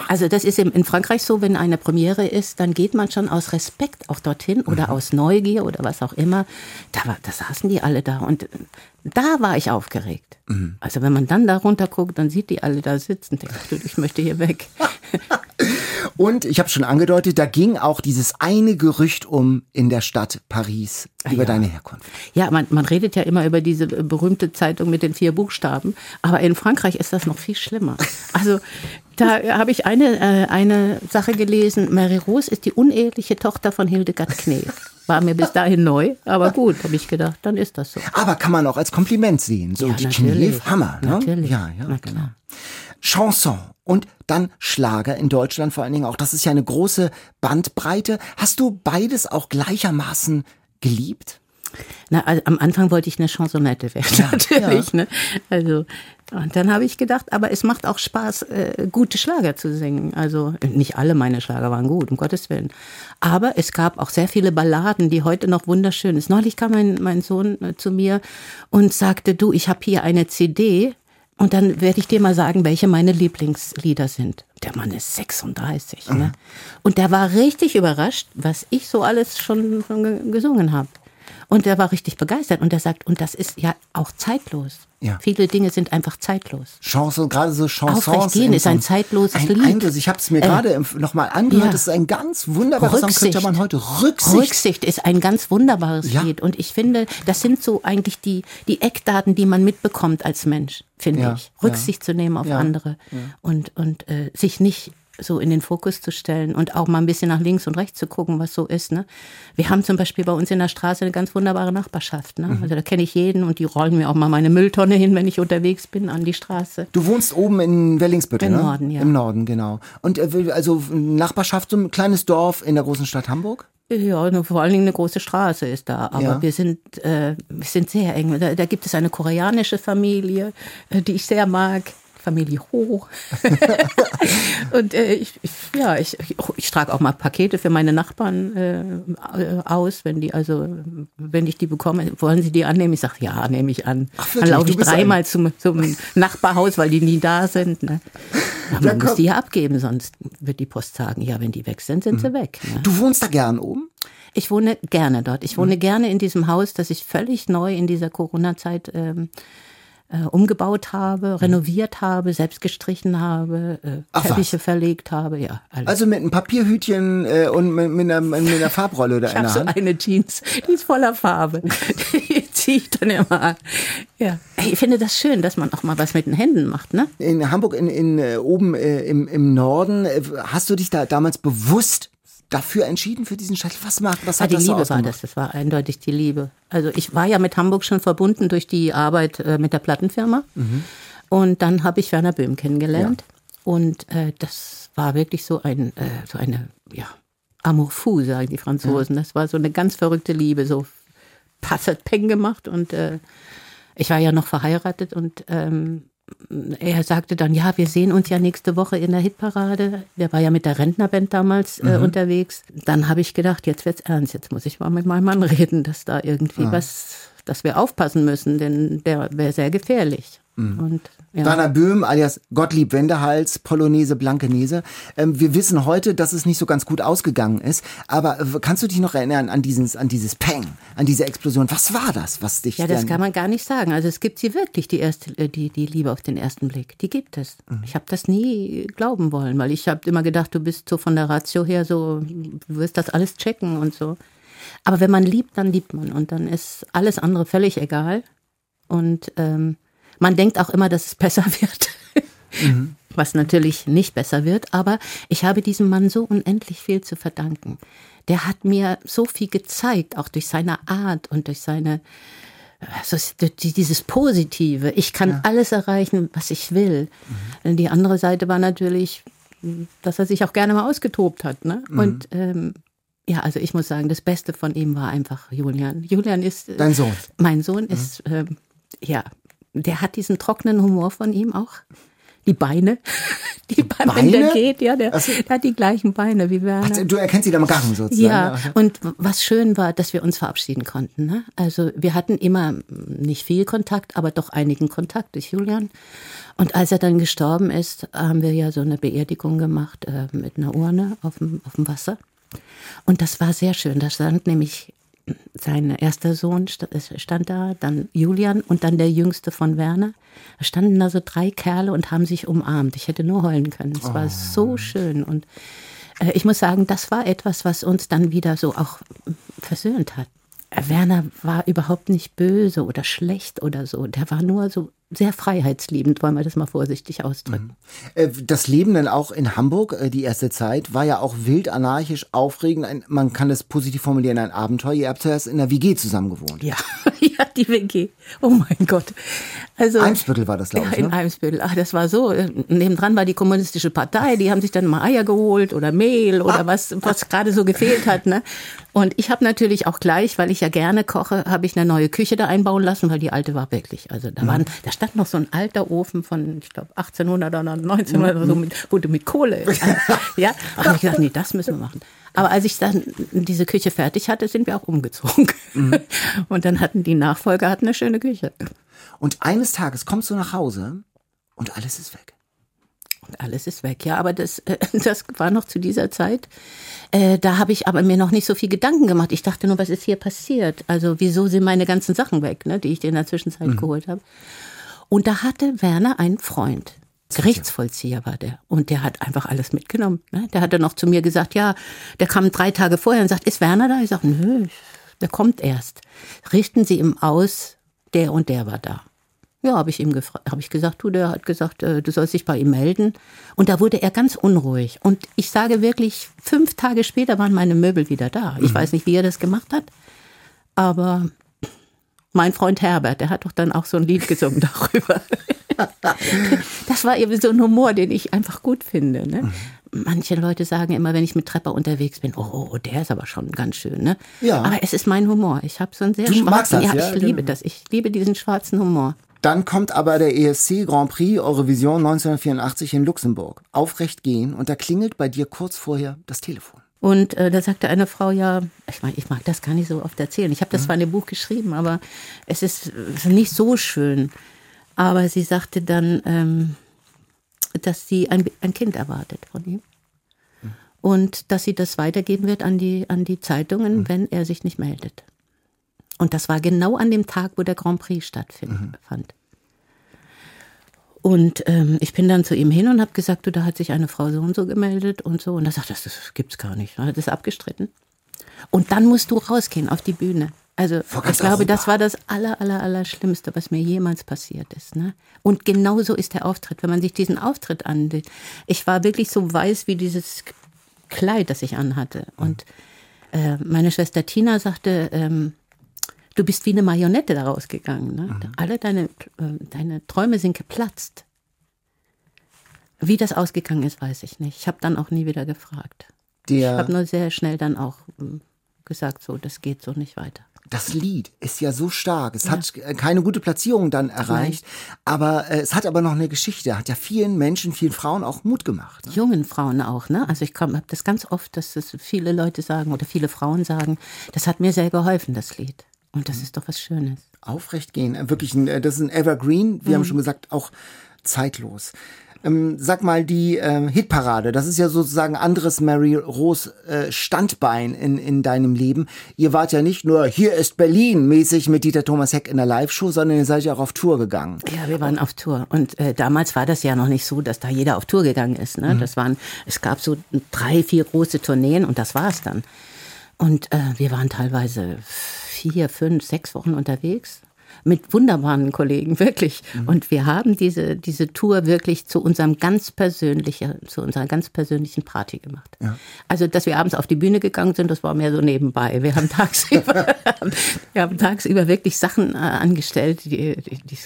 Also das ist in in Frankreich so, wenn eine Premiere ist, dann geht man schon aus Respekt auch dorthin oder Mhm. aus Neugier oder was auch immer. Da, war, da saßen die alle da und da war ich aufgeregt. Mhm. Also wenn man dann da runter guckt, dann sieht die alle da sitzen, denkt, ich möchte hier weg. Und ich habe schon angedeutet, da ging auch dieses eine Gerücht um in der Stadt Paris über ja. deine Herkunft. Ja, man, man redet ja immer über diese berühmte Zeitung mit den vier Buchstaben, aber in Frankreich ist das noch viel schlimmer. Also da habe ich eine, äh, eine Sache gelesen, Marie Rose ist die uneheliche Tochter von Hildegard Knef. War mir bis dahin neu, aber gut, habe ich gedacht, dann ist das so. Aber kann man auch als Kompliment sehen. So Ja, die. Knef, Hammer. Ne? Natürlich. Ja, ja, Na genau. klar. Chanson und dann Schlager in Deutschland vor allen Dingen auch. Das ist ja eine große Bandbreite. Hast du beides auch gleichermaßen geliebt? Na, also am Anfang wollte ich eine Chansonette werden, natürlich. Ne? Also, und dann habe ich gedacht, aber es macht auch Spaß, äh, gute Schlager zu singen. Also nicht alle meine Schlager waren gut, um Gottes Willen. Aber es gab auch sehr viele Balladen, die heute noch wunderschön sind. Neulich kam mein, mein Sohn äh, zu mir und sagte, du, ich habe hier eine CD und dann werde ich dir mal sagen, welche meine Lieblingslieder sind. Der Mann ist 36. Ne? Und der war richtig überrascht, was ich so alles schon, schon ge- gesungen habe. Und er war richtig begeistert und er sagt, und das ist ja auch zeitlos. Ja. Viele Dinge sind einfach zeitlos. Chanson, gerade so Chansons. Aufrecht gehen in ist ein zeitloses ein Lied. Eindruck. Ich habe es mir Äh, gerade nochmal angehört. ja. Das ist ein ganz wunderbares Song, Rücksicht. könnte man heute Rücksicht. Rücksicht ist ein ganz wunderbares Ja. Lied. Und ich finde, das sind so eigentlich die, die Eckdaten, die man mitbekommt als Mensch, finde ich. Rücksicht zu nehmen auf andere und, und äh, sich nicht so in den Fokus zu stellen und auch mal ein bisschen nach links und rechts zu gucken, was so ist. Ne? Wir haben zum Beispiel bei uns in der Straße eine ganz wunderbare Nachbarschaft. Ne? Mhm. Also da kenne ich jeden und die rollen mir auch mal meine Mülltonne hin, wenn ich unterwegs bin an die Straße. Du wohnst oben in Wellingsbüttel, Im ne? Norden, ja. Im Norden, genau. Und äh, will- also Nachbarschaft, so ein kleines Dorf in der großen Stadt Hamburg? Ja, vor allen Dingen eine große Straße ist da. Aber Ja. wir sind, äh, wir sind sehr eng. Da, da gibt es eine koreanische Familie, äh, die ich sehr mag. Familie Ho. und äh, ich, ich, ja, ich, ich, trage auch mal Pakete für meine Nachbarn äh, aus, wenn die also, wenn ich die bekomme, wollen sie die annehmen? Ich sage, ja, nehme ich an. Ach, Dann laufe ich dreimal zum, zum Nachbarhaus, weil die nie da sind. Ne? Aber man muss die ja abgeben, sonst wird die Post sagen, ja, wenn die weg sind, sind sie weg. Ne? Du wohnst da gern oben? Ich wohne gerne dort. Ich wohne gerne in diesem Haus, das ich völlig neu in dieser Corona-Zeit ähm, äh, umgebaut habe, renoviert habe, selbst gestrichen habe, äh, Ach, was? Teppiche verlegt habe, ja. Alles. Also mit einem Papierhütchen äh, und mit, mit, einer, mit einer Farbrolle da ich in habe der so Hand. eine Jeans, die ist voller Farbe. Die ziehe ich dann immer an. Ja. Ich finde das schön, dass man auch mal was mit den Händen macht, ne? In Hamburg, in, in, äh, oben äh, im, im Norden, äh, hast du dich da damals bewusst dafür entschieden, für diesen Shuttle? Was macht, was Ah, hat die das so Liebe war ausgemacht? das, das war eindeutig die Liebe. Also ich war ja mit Hamburg schon verbunden durch die Arbeit äh, mit der Plattenfirma. Mhm. Und dann habe ich Werner Böhm kennengelernt. Und äh, das war wirklich so ein, äh, so eine, ja, Amour fou, sagen die Franzosen. Das war so eine ganz verrückte Liebe, so passat peng gemacht. Und äh, ich war ja noch verheiratet und ähm, er sagte dann, ja, wir sehen uns ja nächste Woche in der Hitparade. Der war ja mit der Rentnerband damals äh, unterwegs. Dann habe ich gedacht, jetzt wird's ernst. Jetzt muss ich mal mit meinem Mann reden, dass da irgendwie was, dass wir aufpassen müssen, denn der wäre sehr gefährlich. Und ja. Werner Böhm alias Gottlieb Wendehals, Polonaise Blankenese. Ähm, wir wissen heute, dass es nicht so ganz gut ausgegangen ist. Aber äh, kannst du dich noch erinnern an dieses, an dieses Peng, an diese Explosion? Was war das, was dich Ja, das kann man gar nicht sagen. Also es gibt sie wirklich, die erste, äh, die, die Liebe auf den ersten Blick. Die gibt es. Ich habe das nie glauben wollen, weil ich habe immer gedacht, du bist so von der Ratio her so, du wirst das alles checken und so. Aber wenn man liebt, dann liebt man und dann ist alles andere völlig egal. Und ähm, man denkt auch immer, dass es besser wird. Was natürlich nicht besser wird, aber ich habe diesem Mann so unendlich viel zu verdanken. Der hat mir so viel gezeigt, auch durch seine Art und durch seine also es- die- dieses Positive. Ich kann alles erreichen, was ich will. Die andere Seite war natürlich, dass er sich auch gerne mal ausgetobt hat. Ne? Und ähm, ja, also ich muss sagen, das Beste von ihm war einfach Julian. Julian ist äh, Dein Sohn. Mein Sohn ist ähm, ja, der hat diesen trockenen Humor von ihm auch. Die Beine, die, Beine, wenn der geht, ja, der, so. der hat die gleichen Beine wie Werner. Ach, du erkennst ihn am Gang sozusagen. Ja, und was schön war, dass wir uns verabschieden konnten. Ne? Also wir hatten immer mm, nicht viel Kontakt, aber doch einigen Kontakt durch Julian. Und als er dann gestorben ist, haben wir ja so eine Beerdigung gemacht äh, mit einer Urne auf dem, auf dem Wasser. Und das war sehr schön. Da stand nämlich sein erster Sohn stand da, dann Julian und dann der jüngste von Werner. Da standen da so drei Kerle und haben sich umarmt. Ich hätte nur heulen können. Es war so schön. Und äh, ich muss sagen, das war etwas, was uns dann wieder so auch versöhnt hat. Werner war überhaupt nicht böse oder schlecht oder so. Der war nur so sehr freiheitsliebend, wollen wir das mal vorsichtig ausdrücken. Äh, Das Leben dann auch in Hamburg, äh, die erste Zeit, war ja auch wild, anarchisch, aufregend. Ein, man kann das positiv formulieren, ein Abenteuer. Ihr habt zuerst in der WG zusammen gewohnt. Ja, ja, die WG. Oh mein Gott. Also, Eimsbüttel war das, glaube Ja, ich. in Ne? Eimsbüttel. Ach, das war so. äh, Nebendran war die kommunistische Partei. Die haben sich dann mal Eier geholt oder Mehl oder was, was gerade so gefehlt hat. Ne? Und ich habe natürlich auch gleich, weil ich ja gerne koche, habe ich eine neue Küche da einbauen lassen, weil die alte war wirklich. Also da waren, da stand noch so ein alter Ofen von, ich glaube, 1800 oder 1900 oder so, mit, wo du mit Kohle. ja, da habe ich gesagt, nee, das müssen wir machen. Aber als ich dann diese Küche fertig hatte, sind wir auch umgezogen. Und dann hatten die Nachfolger hatten eine schöne Küche. Und eines Tages kommst du nach Hause und alles ist weg. Alles ist weg, ja. Aber das, äh, das war noch zu dieser Zeit. Äh, da habe ich aber mir noch nicht so viel Gedanken gemacht. Ich dachte nur, was ist hier passiert? Also wieso sind meine ganzen Sachen weg, ne, die ich dir in der Zwischenzeit geholt habe? Und da hatte Werner einen Freund. Gerichtsvollzieher war der. Und der hat einfach alles mitgenommen. Ne? Der hatte noch zu mir gesagt, ja, der kam drei Tage vorher und sagt, ist Werner da? Ich sage, nö, der kommt erst. Richten Sie ihm aus, der und der war da. Ja, habe ich ihm gefragt, habe ich gesagt, du, der hat gesagt, äh, du sollst dich bei ihm melden. Und da wurde er ganz unruhig. Und ich sage wirklich, fünf Tage später waren meine Möbel wieder da. Ich weiß nicht, wie er das gemacht hat, aber mein Freund Herbert, der hat doch dann auch so ein Lied gesungen darüber. Das war eben so ein Humor, den ich einfach gut finde. Ne? Manche Leute sagen immer, wenn ich mit Trepper unterwegs bin, oh, oh, der ist aber schon ganz schön. Ne? Ja. Aber es ist mein Humor. Ich habe so einen sehr Du magst schwarzen, das, ja, ja, ich liebe genau. das. Ich liebe diesen schwarzen Humor. Dann kommt aber der ESC Grand Prix Eurovision 1984 in Luxemburg. Aufrecht gehen und da klingelt bei dir kurz vorher das Telefon. Und äh, da sagte eine Frau, ja, ich meine, ich mag das gar nicht so oft erzählen. Ich habe das zwar in dem Buch geschrieben, aber es ist nicht so schön. Aber sie sagte dann, ähm, dass sie ein, ein Kind erwartet von ihm. Und dass sie das weitergeben wird an die, an die Zeitungen, wenn er sich nicht meldet. Und das war genau an dem Tag, wo der Grand Prix stattfand. Und ähm, ich bin dann zu ihm hin und habe gesagt, du, da hat sich eine Frau so und so gemeldet und so. Und er sagt, das, das gibt's gar nicht. Er hat das abgestritten. Und dann musst du rausgehen auf die Bühne. Also ich glaube, das war das aller, aller, aller Schlimmste, was mir jemals passiert ist. Ne? Und genauso ist der Auftritt, wenn man sich diesen Auftritt ansieht. Ich war wirklich so weiß wie dieses Kleid, das ich anhatte. Und äh, meine Schwester Tina sagte, ähm, du bist wie eine Marionette da rausgegangen. Ne? Alle deine, äh, deine Träume sind geplatzt. Wie das ausgegangen ist, weiß ich nicht. Ich habe dann auch nie wieder gefragt. Ich Der, habe nur sehr schnell dann auch ähm, gesagt, so, das geht so nicht weiter. das Lied ist ja so stark. Es hat äh, keine gute Platzierung dann erreicht, aber äh, es hat aber noch eine Geschichte. Hat ja vielen Menschen, vielen Frauen auch Mut gemacht. Ne? Jungen Frauen auch, ne? Also ich habe das ganz oft, dass das viele Leute sagen oder viele Frauen sagen, das hat mir sehr geholfen, das Lied. Und das ist doch was Schönes. Aufrecht gehen, äh, wirklich, ein, äh, das ist ein Evergreen. Wir haben schon gesagt, auch zeitlos. Ähm, sag mal, die ähm, Hitparade, das ist ja sozusagen anderes Mary Rose äh, Standbein in, in deinem Leben. Ihr wart ja nicht nur hier ist Berlin mäßig mit Dieter Thomas Heck in der Live-Show, sondern ihr seid ja auch auf Tour gegangen. Ja, wir waren auf Tour. Und äh, damals war das ja noch nicht so, dass da jeder auf Tour gegangen ist. Ne? Das waren, es gab so drei, vier große Tourneen und das war's dann. Und äh, wir waren teilweise vier, fünf, sechs Wochen unterwegs. mit wunderbaren Kollegen, wirklich. Und wir haben diese, diese Tour wirklich zu unserem ganz persönlichen, zu unserer ganz persönlichen Party gemacht. Also, dass wir abends auf die Bühne gegangen sind, das war mehr so nebenbei. Wir haben tagsüber, wir haben tagsüber wirklich Sachen äh, angestellt, die, die, die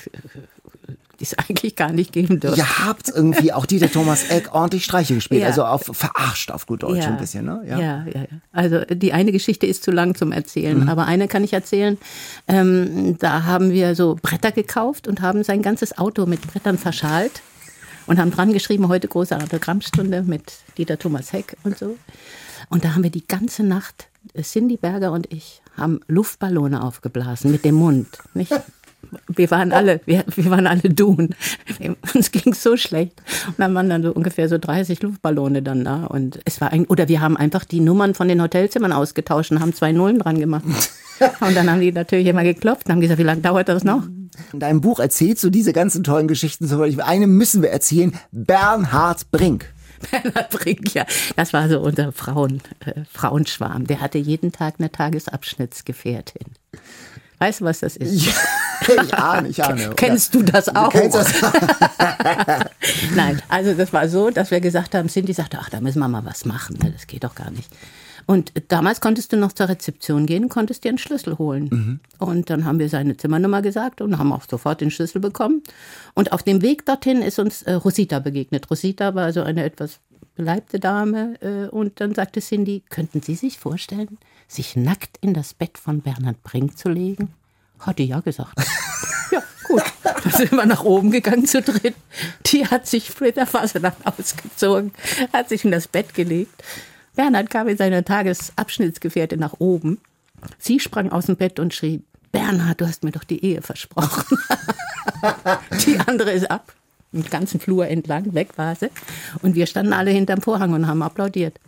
die es eigentlich gar nicht geben dürfte. Ihr habt irgendwie auch Dieter Thomas Eck ordentlich Streiche gespielt, Ja. also auf verarscht auf gut Deutsch ein bisschen, ne? Ja. ja, ja, Also die eine Geschichte ist zu lang zum Erzählen, aber eine kann ich erzählen. Ähm, da haben wir so Bretter gekauft und haben sein ganzes Auto mit Brettern verschalt und haben dran geschrieben, heute große Autogrammstunde mit Dieter Thomas Heck und so. Und da haben wir die ganze Nacht, äh, Cindy Berger und ich, haben Luftballone aufgeblasen mit dem Mund. Nicht? Wir waren alle, wir, wir waren alle Dun. Uns ging so schlecht. Und dann waren dann so ungefähr so 30 Luftballone dann da. Und es war ein, oder wir haben einfach die Nummern von den Hotelzimmern ausgetauscht und haben zwei Nullen dran gemacht. Und dann haben die natürlich immer geklopft und haben gesagt, wie lange dauert das noch? In deinem Buch erzählst du diese ganzen tollen Geschichten. Beispiel eine müssen wir erzählen. Bernhard Brink. Bernhard Brink, ja. Das war so unser Frauen, äh, Frauenschwarm. Der hatte jeden Tag eine Tagesabschnittsgefährtin. Weißt du, was das ist? ich ahne, ich ahne. Kennst du das auch? kennst das? Nein, also das war so, dass wir gesagt haben, Cindy sagte, ach, da müssen wir mal was machen, ne, das geht doch gar nicht. Und damals konntest du noch zur Rezeption gehen, konntest dir einen Schlüssel holen. Und dann haben wir seine Zimmernummer gesagt und haben auch sofort den Schlüssel bekommen. Und auf dem Weg dorthin ist uns äh, Rosita begegnet. Rosita war also eine etwas beleibte Dame. Äh, und dann sagte Cindy, könnten Sie sich vorstellen, sich nackt in das Bett von Bernhard Brink zu legen? Hat die ja gesagt. Ja, gut. Dann sind wir nach oben gegangen zu dritt. Die hat sich Flitterfasernacht ausgezogen, hat sich in das Bett gelegt. Bernhard kam mit seiner Tagesabschnittsgefährtin nach oben. Sie sprang aus dem Bett und schrie, Bernhard, du hast mir doch die Ehe versprochen. die andere ist ab, den ganzen Flur entlang, weg war sie. Und wir standen alle hinterm Vorhang und haben applaudiert.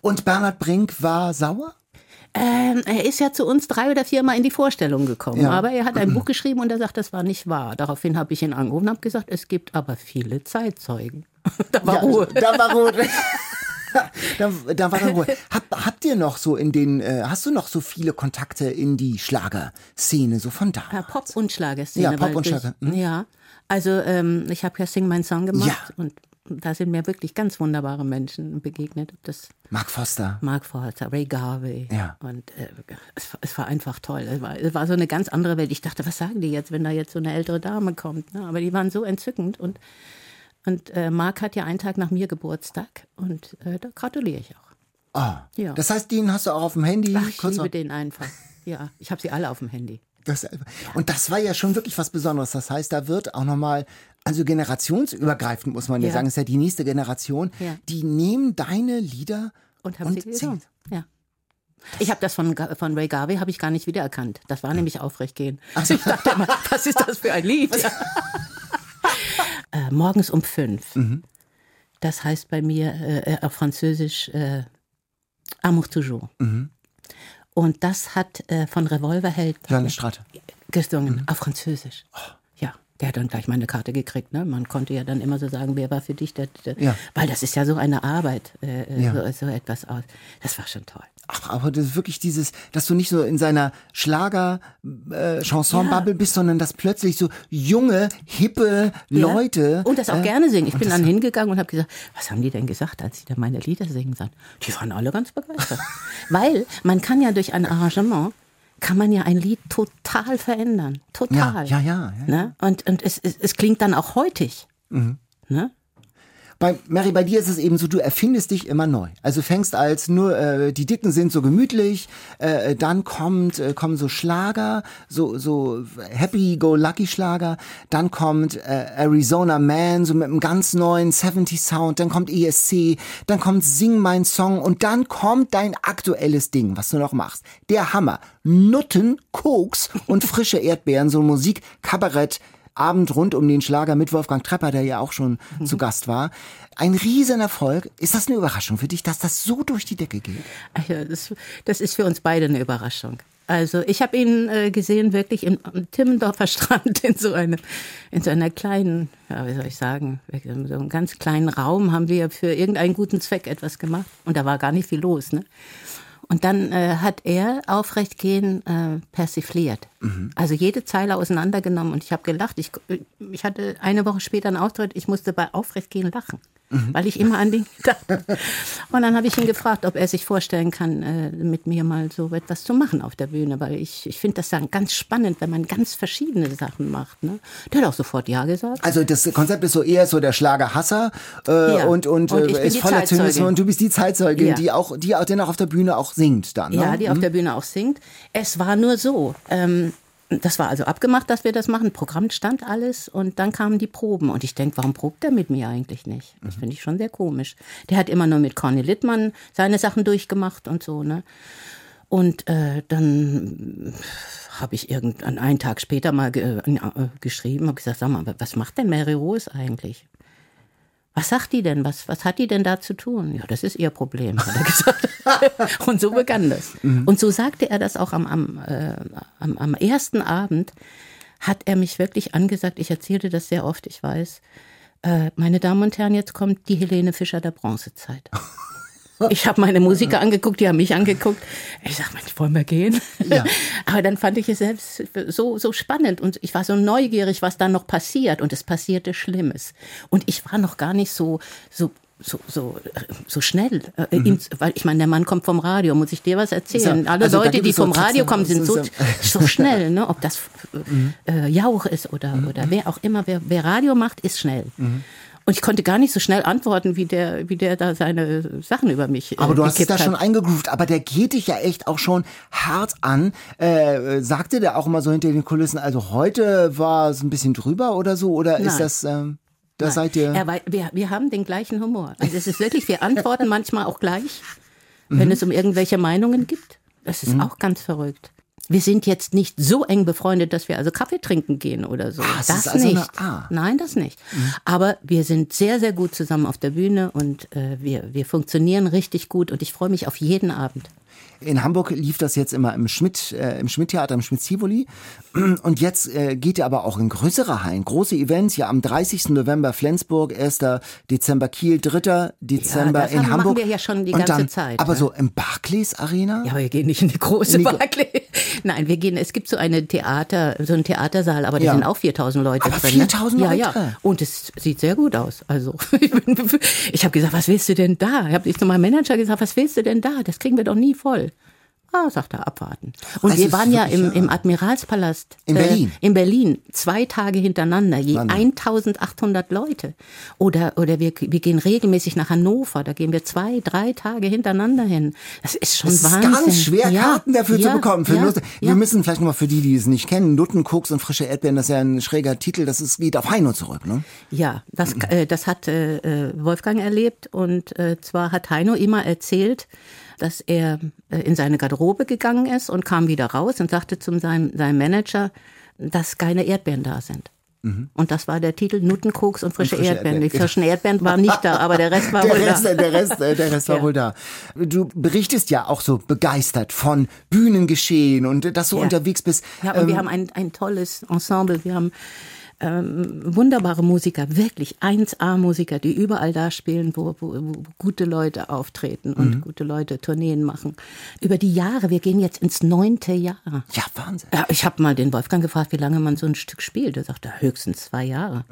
Und Bernhard Brink war sauer? Ähm, er ist ja zu uns drei oder viermal in die Vorstellung gekommen. Ja. Aber er hat ein Buch geschrieben und er sagt, das war nicht wahr. Daraufhin habe ich ihn angerufen und habe gesagt, es gibt aber viele Zeitzeugen. da war Ruhe. Da war Ruhe. da, da war da Ruhe. Hab, habt ihr noch so in den, äh, hast du noch so viele Kontakte in die Schlagerszene, so von da? Ja, Pop- und Schlagerszene. Ja, Pop und durch- Schlager, mhm. Ja, also ähm, ich habe ja Sing My Song gemacht Ja. und da sind mir wirklich ganz wunderbare Menschen begegnet. Das Mark Foster. Mark Forster, Ray Garvey. Ja. Und äh, es, war- es war einfach toll. Es war, es war so eine ganz andere Welt. Ich dachte, was sagen die jetzt, wenn da jetzt so eine ältere Dame kommt? Ne? Aber die waren so entzückend. Und, und äh, Mark hat ja einen Tag nach mir Geburtstag. Und äh, da gratuliere ich auch. Ah, Ja. Das heißt, den hast du auch auf dem Handy? Ach, ich kurz liebe noch- den einfach. Ja, ich habe sie alle auf dem Handy. Das, und das war ja schon wirklich was Besonderes. Das heißt, da wird auch nochmal, also generationsübergreifend muss man ja, Ja. sagen, ist ja die nächste Generation, Ja. die nehmen deine Lieder Und haben und sie gesungen. singen. Ja. Ich habe das von, von Ray Garvey habe ich gar nicht wiedererkannt. Das war nämlich aufrecht gehen. Ich dachte immer, was ist das für ein Lied? äh, morgens um fünf. Mhm. Das heißt bei mir äh, auf Französisch äh, Amour toujours. Mhm. Und das hat äh, von Revolverheld Jeanne Stratte. gesungen, Mhm. auf Französisch. Oh. Ja, der hat dann gleich meine Karte gekriegt. Ne? Man konnte ja dann immer so sagen, wer war für dich der, der Ja. weil das ist ja so eine Arbeit, äh, äh, Ja. so, so etwas aus. Das war schon toll. Ach, aber das ist wirklich dieses, dass du nicht so in seiner Schlager-Chanson-Bubble bist, sondern dass plötzlich so junge, hippe Leute. Und das auch äh, gerne singen. Ich bin dann hingegangen und habe gesagt, was haben die denn gesagt, als sie da meine Lieder singen sollen? Die waren alle ganz begeistert. Weil man kann ja durch ein Arrangement, kann man ja ein Lied total verändern. Total. Ja, ja, ja, ja. Ne? Und, und es, es, es klingt dann auch heutig. Mhm. Ne? Bei, Mary, bei dir ist es eben so, du erfindest dich immer neu. Also fängst als nur, äh, die Dicken sind so gemütlich, äh, dann kommt, äh, kommen so Schlager, so, so Happy-Go-Lucky-Schlager, dann kommt äh, Arizona Man, so mit einem ganz neuen 70-Sound, dann kommt ESC, dann kommt Sing mein Song und dann kommt dein aktuelles Ding, was du noch machst. Der Hammer. Nutten, Koks und frische Erdbeeren, so Musik, Kabarett, Abend rund um den Schlager mit Wolfgang Trepper, der ja auch schon zu Gast war. Ein Riesenerfolg. Ist das eine Überraschung für dich, dass das so durch die Decke geht? Ach ja, das, das ist für uns beide eine Überraschung. Also ich habe ihn äh, gesehen wirklich im, am Timmendorfer Strand in so einem in so einer kleinen, ja, wie soll ich sagen, in so einem ganz kleinen Raum haben wir für irgendeinen guten Zweck etwas gemacht und da war gar nicht viel los, ne? Und dann äh, hat er Aufrechtgehen äh, persifliert. Also jede Zeile auseinandergenommen und ich habe gelacht. Ich, ich hatte eine Woche später einen Auftritt, ich musste bei Aufrechtgehen lachen, weil ich immer an den dachte. Und dann habe ich ihn gefragt, ob er sich vorstellen kann, äh, mit mir mal so etwas zu machen auf der Bühne, weil ich, ich finde das dann ganz spannend, wenn man ganz verschiedene Sachen macht. Ne? Der hat auch sofort Ja gesagt. Also das Konzept ist so eher so der Schlagerhasser äh, Ja. und, und, Und ich äh, ist voller Zynismus und du bist die Zeitzeugin, Ja. die auch, die auch dann auch auf der Bühne auch singt dann. Ne? Ja, die auf der Bühne auch singt. Es war nur so. Ähm, das war also abgemacht, dass wir das machen. Programm stand alles und dann kamen die Proben. Und ich denke, warum probt er mit mir eigentlich nicht? Das finde ich schon sehr komisch. Der hat immer nur mit Conny Littmann seine Sachen durchgemacht und so, ne? Und äh, dann habe ich irgendwann einen Tag später mal ge äh, geschrieben, habe gesagt, sag mal, was macht denn Mary Rose eigentlich? Was sagt die denn? Was, was hat die denn da zu tun? Ja, das ist ihr Problem, hat er gesagt. und so begann das. Und so sagte er das auch am, am, äh, am, am ersten Abend, hat er mich wirklich angesagt, ich erzählte das sehr oft, ich weiß, äh, meine Damen und Herren, jetzt kommt die Helene Fischer der Bronzezeit. Ich habe meine Musiker angeguckt, die haben mich angeguckt. Ich sag, Mensch, wollen wir gehen? Aber dann fand ich es selbst so, so spannend und ich war so neugierig, was da noch passiert. Und es passierte Schlimmes. Und ich war noch gar nicht so, so so, so, so schnell. Äh, ihm, weil ich meine, der Mann kommt vom Radio, muss ich dir was erzählen? Mhm. So, Alle also Leute, die vom Radio kommen, sind so, so schnell, ne? Ob das Mhm. äh, Jauch ist oder, oder wer auch immer, wer, wer Radio macht, ist schnell. Und ich konnte gar nicht so schnell antworten, wie der, wie der da seine Sachen über mich. Äh, Aber du hast es da hat. schon eingegroovt, aber der geht dich ja echt auch schon hart an. Äh, sagte der auch immer so hinter den Kulissen, also heute war es ein bisschen drüber oder so? Oder ist Nein. das, ähm, da Nein. seid ihr... Er, wei- wir, wir haben den gleichen Humor. Also es ist wirklich, wir antworten manchmal auch gleich, wenn Mhm. es um irgendwelche Meinungen gibt. Das ist auch ganz verrückt. Wir sind jetzt nicht so eng befreundet, dass wir also Kaffee trinken gehen oder so. Ah, das ist also nicht. Nein, das nicht. Aber wir sind sehr, sehr gut zusammen auf der Bühne und äh, wir, wir funktionieren richtig gut und ich freue mich auf jeden Abend. In Hamburg lief das jetzt immer im Schmidt, äh, im Schmidt-Theater, im Schmidt-Tivoli. Und jetzt äh, geht er aber auch in größere Hallen. Große Events, ja am 30. November Flensburg, 1. Dezember Kiel, 3. Dezember das in haben- machen Hamburg. wir ja schon die Und ganze dann, Zeit, Aber ne? so im Barclays Arena? Ja, aber wir gehen nicht in die große Nee, Barclay. Nein, wir gehen, es gibt so eine Theater, so einen Theatersaal, aber da Ja. sind auch 4000 Leute Aber drin. ne? 4000 Ja, Leute? ja. Und es sieht sehr gut aus. Also, ich, bin, ich habe gesagt, was willst du denn da? Ich habe zu meinem Manager gesagt, was willst du denn da? Das kriegen wir doch nie voll. Ah, sagt er, abwarten. Und wir waren ja im, im Admiralspalast. In Berlin? Äh, in Berlin. Zwei Tage hintereinander, je Wahnsinn. 1800 Leute. Oder, oder wir, wir gehen regelmäßig nach Hannover. Da gehen wir zwei, drei Tage hintereinander hin. Das ist schon Es ist Wahnsinn. ganz schwer, Ja, Karten dafür ja, zu bekommen. Für ja, Nuss- Wir müssen vielleicht nochmal für die, die es nicht kennen, Nutten, Koks und frische Erdbeeren, das ist ja ein schräger Titel, das ist, geht auf Heino zurück, ne? Ja, das, äh, das hat äh, äh, Wolfgang erlebt und äh, zwar hat Heino immer erzählt, dass er äh, in seine Garderobe gegangen ist und kam wieder raus und sagte zu seinem, seinem Manager, dass keine Erdbeeren da sind. Und das war der Titel Nuttenkoks und frische, Mhm. frische Erdbeeren. Die Erdbeeren. frischen Erdbeeren waren nicht da, aber der Rest war Der wohl Rest, da. der Rest, äh, der Rest war Ja. wohl da. Du berichtest ja auch so begeistert von Bühnengeschehen und äh, dass du Ja. unterwegs bist. Ja, und Ähm, wir haben ein, ein tolles Ensemble. Wir haben ähm, wunderbare Musiker, wirklich 1A-Musiker, die überall da spielen, wo, wo, wo gute Leute auftreten und Mhm. gute Leute Tourneen machen. Über die Jahre, wir gehen jetzt ins neunte Jahr. ja, Wahnsinn. Ich habe mal den Wolfgang gefragt, wie lange man so ein Stück spielt. Er sagte, höchstens zwei Jahre.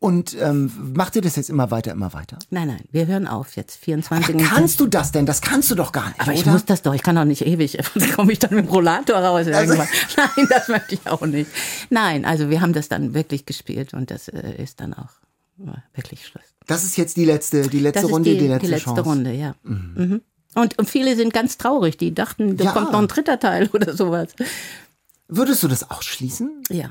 Und ähm, macht ihr das jetzt immer weiter, immer weiter? Nein, nein, wir hören auf jetzt. 24. Kannst du das denn? Das kannst du doch gar nicht, aber ich oder? muss das doch, ich kann doch nicht ewig, da komme ich dann mit dem Rollator raus Also. Nein, das möchte ich auch nicht. Nein, also wir haben das dann wirklich gespielt und das äh, ist dann auch äh, wirklich Schluss. das ist jetzt die letzte, die letzte Runde, die, die letzte, die letzte Chance. Runde, ja. Mhm. Und, und viele sind ganz traurig, die dachten, da Ja. kommt noch ein dritter Teil oder sowas. Würdest du das ausschließen? Ja.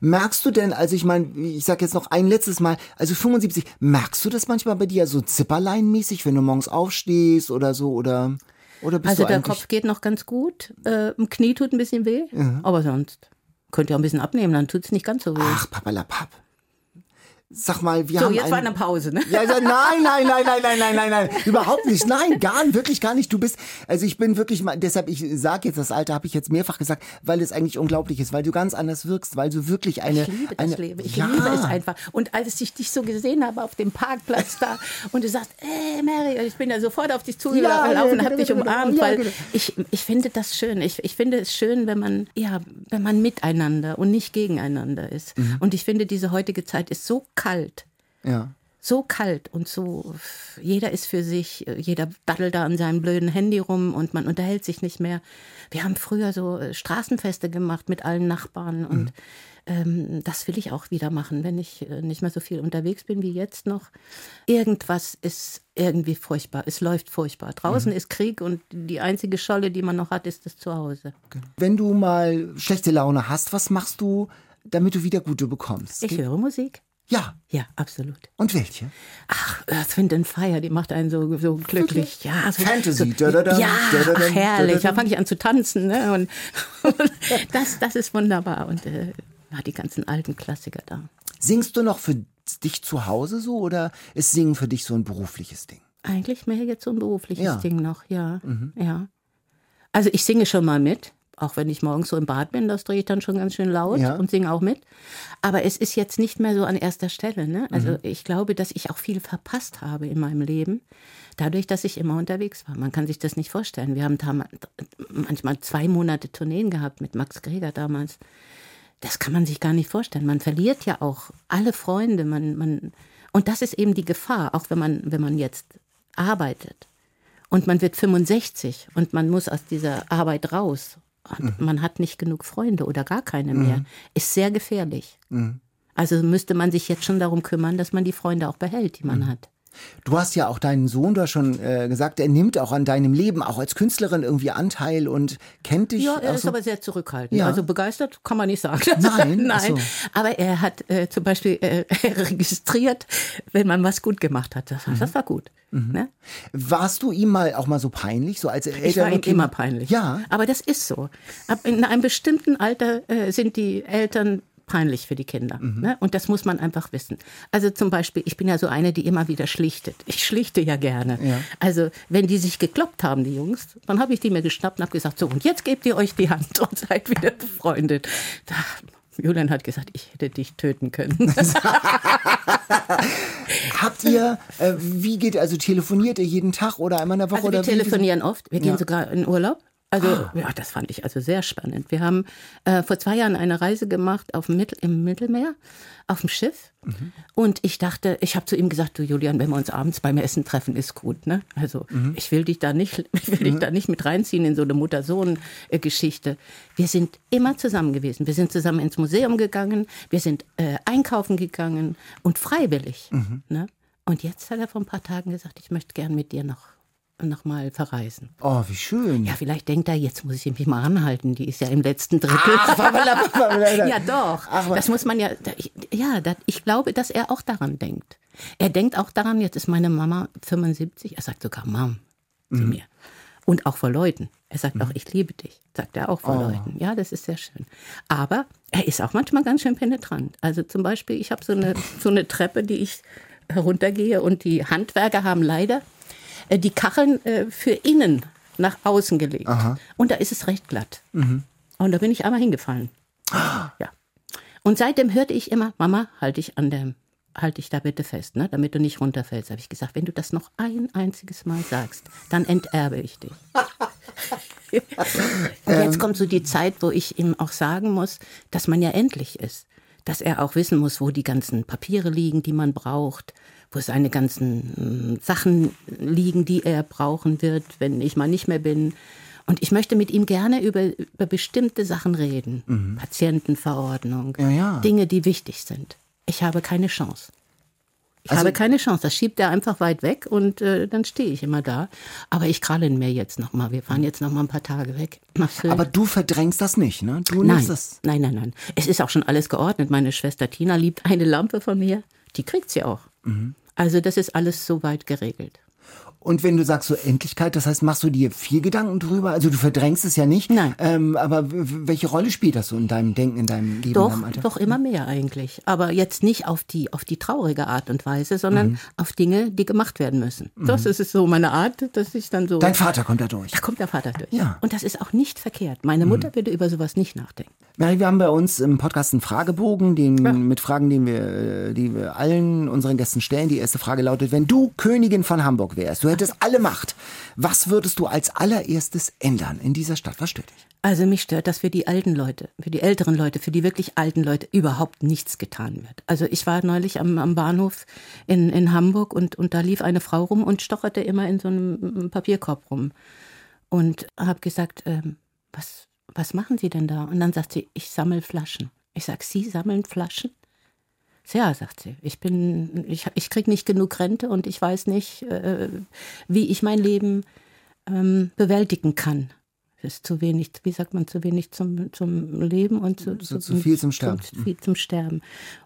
Merkst du denn, also ich meine, ich sag jetzt noch ein letztes Mal, also 75, merkst du das manchmal bei dir so Zipperlein-mäßig, wenn du morgens aufstehst oder so oder oder bist Also du der Kopf geht noch ganz gut, äh, im Knie tut ein bisschen weh, aber sonst könnt ihr auch ein bisschen abnehmen, dann tut's nicht ganz so weh. Ach, papalapap. Sag mal, wir So, haben jetzt war eine Pause, ne? Ja, also nein, nein, nein, nein, nein, nein, nein, nein, überhaupt nicht. Nein, gar wirklich gar nicht. Du bist, also ich bin wirklich mal, deshalb ich sage jetzt das Alter, habe ich jetzt mehrfach gesagt, weil es eigentlich unglaublich ist, weil du ganz anders wirkst, weil du wirklich eine, Ich liebe das eine, Leben. Ich ja, liebe es einfach. Und als ich dich so gesehen habe auf dem Parkplatz da und du sagst, ey Mary, und ich bin da sofort auf dich Ja, zugelaufen ja, und genau, habe dich genau, umarmt, ja, weil genau. ich, ich finde das schön. Ich, ich finde es schön, wenn man, ja, wenn man miteinander und nicht gegeneinander ist. Mhm. Und ich finde, diese heutige Zeit ist so kalt. Ja. so kalt und so, jeder ist für sich, jeder daddelt da an seinem blöden Handy rum und man unterhält sich nicht mehr. Wir haben früher so äh, Straßenfeste gemacht mit allen Nachbarn und ähm, das will ich auch wieder machen, wenn ich äh, nicht mehr so viel unterwegs bin wie jetzt noch. Irgendwas ist irgendwie furchtbar, es läuft furchtbar. Draußen ist Krieg und die einzige Scholle, die man noch hat, ist das Zuhause. Wenn du mal schlechte Laune hast, was machst du, damit du wieder gute bekommst? Ich höre Musik. Ja. Ja, absolut. Und welche? Ach, Earth, Wind and Fire, die macht einen so, so glücklich. Ja, so, Fantasy. So, ja, ach, herrlich. Da fange ich an zu tanzen. Ne? Und, und das, das ist wunderbar. Und äh, die ganzen alten Klassiker da. Singst du noch für dich zu Hause so oder ist Singen für dich so ein berufliches Ding? Eigentlich mehr jetzt so ein berufliches Ja. Mhm. Ding noch, ja. ja. Also ich singe schon mal mit. Auch wenn ich morgens so im Bad bin, das drehe ich dann schon ganz schön laut Ja. und singe auch mit. Aber es ist jetzt nicht mehr so an erster Stelle. Ne? Also Mhm. ich glaube, dass ich auch viel verpasst habe in meinem Leben, dadurch, dass ich immer unterwegs war. Man kann sich das nicht vorstellen. Wir haben manchmal zwei Monate Tourneen gehabt mit Max Greger damals. Das kann man sich gar nicht vorstellen. Man verliert ja auch alle Freunde. Man, man, und das ist eben die Gefahr, auch wenn man, wenn man jetzt arbeitet und man wird 65 und man muss aus dieser Arbeit raus und man hat nicht genug Freunde oder gar keine mehr, ist sehr gefährlich. Also müsste man sich jetzt schon darum kümmern, dass man die Freunde auch behält, die man hat. Du hast ja auch deinen Sohn, du hast schon äh, gesagt, er nimmt auch an deinem Leben, auch als Künstlerin irgendwie Anteil und kennt dich. Ja, er ist so. aber sehr zurückhaltend. Ja. Also begeistert kann man nicht sagen. Nein, Nein. so. Aber er hat äh, zum Beispiel äh, registriert, wenn man was gut gemacht hat. Das, Mhm. das war gut. Ne? Warst du ihm mal auch mal so peinlich, so als Ich war ihm immer peinlich. Ja. Aber das ist so. Ab in einem bestimmten Alter äh, sind die Eltern peinlich für die Kinder. Mhm. Ne? Und das muss man einfach wissen. Also zum Beispiel, ich bin ja so eine, die immer wieder schlichtet. Ich schlichte ja gerne. Ja. Also wenn die sich gekloppt haben, die Jungs, dann habe ich die mir geschnappt und habe gesagt, so und jetzt gebt ihr euch die Hand und seid wieder befreundet. Da, Julian hat gesagt, ich hätte dich töten können. Habt ihr, äh, wie geht, also telefoniert ihr jeden Tag oder einmal in der Woche? Also wir telefonieren oft. Wir gehen Ja. Ah. sogar in Urlaub. Also ja, das fand ich also sehr spannend. Wir haben äh, vor zwei Jahren eine Reise gemacht auf dem Mittel, im Mittelmeer auf dem Schiff. Mhm. Und ich dachte, ich habe zu ihm gesagt, du Julian, wenn wir uns abends beim Essen treffen, ist gut. Ne? Also Mhm. ich will dich da nicht, ich will dich da nicht mit reinziehen in so eine Mutter-Sohn-Geschichte. Wir sind immer zusammen gewesen. Wir sind zusammen ins Museum gegangen, wir sind äh, einkaufen gegangen und freiwillig. Mhm. Ne? Und jetzt hat er vor ein paar Tagen gesagt, ich möchte gern mit dir noch noch mal verreisen. Oh, wie schön. Ja, vielleicht denkt er, jetzt muss ich mich mal anhalten. Die ist ja im letzten Drittel. ja, doch. Ach, das muss man ja. Ja, ich glaube, dass er auch daran denkt. Er denkt auch daran, jetzt ist meine Mama 75. Er sagt sogar Mom zu mir. Und auch vor Leuten. Er sagt auch, ich liebe dich. Sagt er auch vor Leuten. Ja, das ist sehr schön. Aber er ist auch manchmal ganz schön penetrant. Also zum Beispiel, ich habe so eine, so eine Treppe, die ich heruntergehe und die Handwerker haben leider die Kacheln äh, für innen nach außen gelegt. Und da ist es recht glatt. Und da bin ich einmal hingefallen. Ja. Und seitdem hörte ich immer, Mama, halt dich an dem, halt dich da bitte fest, ne, damit du nicht runterfällst. Habe ich gesagt, wenn du das noch ein einziges Mal sagst, dann enterbe ich dich. Und jetzt kommt so die Zeit, wo ich ihm auch sagen muss, dass man ja endlich ist. Dass er auch wissen muss, wo die ganzen Papiere liegen, die man braucht, wo seine ganzen mm, Sachen liegen, die er brauchen wird, wenn ich mal nicht mehr bin. Und ich möchte mit ihm gerne über, über bestimmte Sachen reden. Patientenverordnung, Ja, ja. Dinge, die wichtig sind. Ich habe keine Chance. Ich Also- habe keine Chance. Das schiebt er einfach weit weg und äh, dann stehe ich immer da. Aber ich kralle ihn mir jetzt noch mal. Wir fahren jetzt noch mal ein paar Tage weg. Aber du verdrängst das nicht, ne? Du nein, nimmst das. nein, nein, nein. Es ist auch schon alles geordnet. Meine Schwester Tina liebt eine Lampe von mir. Die kriegt sie auch. Mhm. Also das ist alles soweit geregelt. Und wenn du sagst so Endlichkeit, das heißt, machst du dir viel Gedanken drüber? Also du verdrängst es ja nicht. Nein. Ähm, aber welche Rolle spielt das so in deinem Denken, in deinem Leben, Doch, deinem doch immer mehr eigentlich. Aber jetzt nicht auf die, auf die traurige Art und Weise, sondern Mhm. auf Dinge, die gemacht werden müssen. Das ist so meine Art, dass ich dann so. Dein Vater kommt da durch. da kommt der Vater durch. Ja. Mhm. Und das ist auch nicht verkehrt. Meine Mutter würde über sowas nicht nachdenken. Mary, wir haben bei uns im Podcast einen Fragebogen, den, mit Fragen, den wir, äh, die wir allen unseren Gästen stellen. Die erste Frage lautet, wenn du Königin von Hamburg wärst, du hättest alle Macht, was würdest du als allererstes ändern in dieser Stadt? Was stört dich? Also mich stört, dass für die alten Leute, für die älteren Leute, für die wirklich alten Leute überhaupt nichts getan wird. Also ich war neulich am, am Bahnhof in, in Hamburg und, und da lief eine Frau rum und stocherte immer in so einem Papierkorb rum. Und habe gesagt, ähm, was, was machen Sie denn da? Und dann sagt sie, ich sammle Flaschen. Ich sag, Sie sammeln Flaschen? Ja, sagt sie, ich bin, ich, ich krieg nicht genug Rente und ich weiß nicht, äh, wie ich mein Leben ähm, bewältigen kann. Es ist zu wenig, wie sagt man, zu wenig zum, zum Leben und zu, Zu- zu viel zum Sterben. Zu viel zum Sterben.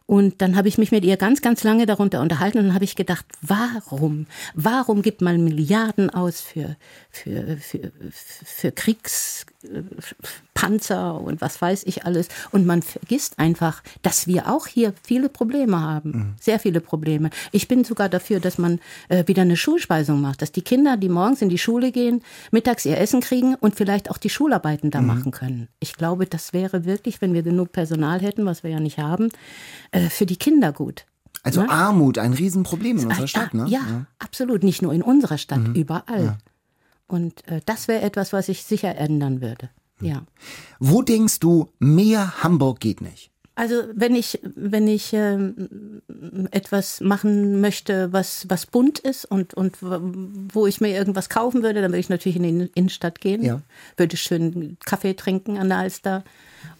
Und dann habe ich mich mit ihr ganz, ganz lange darunter unterhalten und dann habe ich gedacht, warum? Warum gibt man Milliarden aus für, für, für, für Kriegspanzer und was weiß ich alles? Und man vergisst einfach, dass wir auch hier viele Probleme haben. Sehr viele Probleme. Ich bin sogar dafür, dass man äh, wieder eine Schulspeisung macht, dass die Kinder, die morgens in die Schule gehen, mittags ihr Essen kriegen und vielleicht auch die Schularbeiten da machen können. Ich glaube, das wäre wirklich, wenn wir genug Personal hätten, was wir ja nicht haben, äh, für die Kinder gut. Also Ne? Armut, ein Riesenproblem in unserer Ah, Stadt, ja, ne? Ja, absolut. Nicht nur in unserer Stadt, überall. Und äh, das wäre etwas, was ich sicher ändern würde. Ja. Wo denkst du, mehr Hamburg geht nicht? Also wenn ich wenn ich ähm, etwas machen möchte, was was bunt ist und und wo ich mir irgendwas kaufen würde, dann würde ich natürlich in die Innenstadt gehen, Ja. würde schön Kaffee trinken an der Alster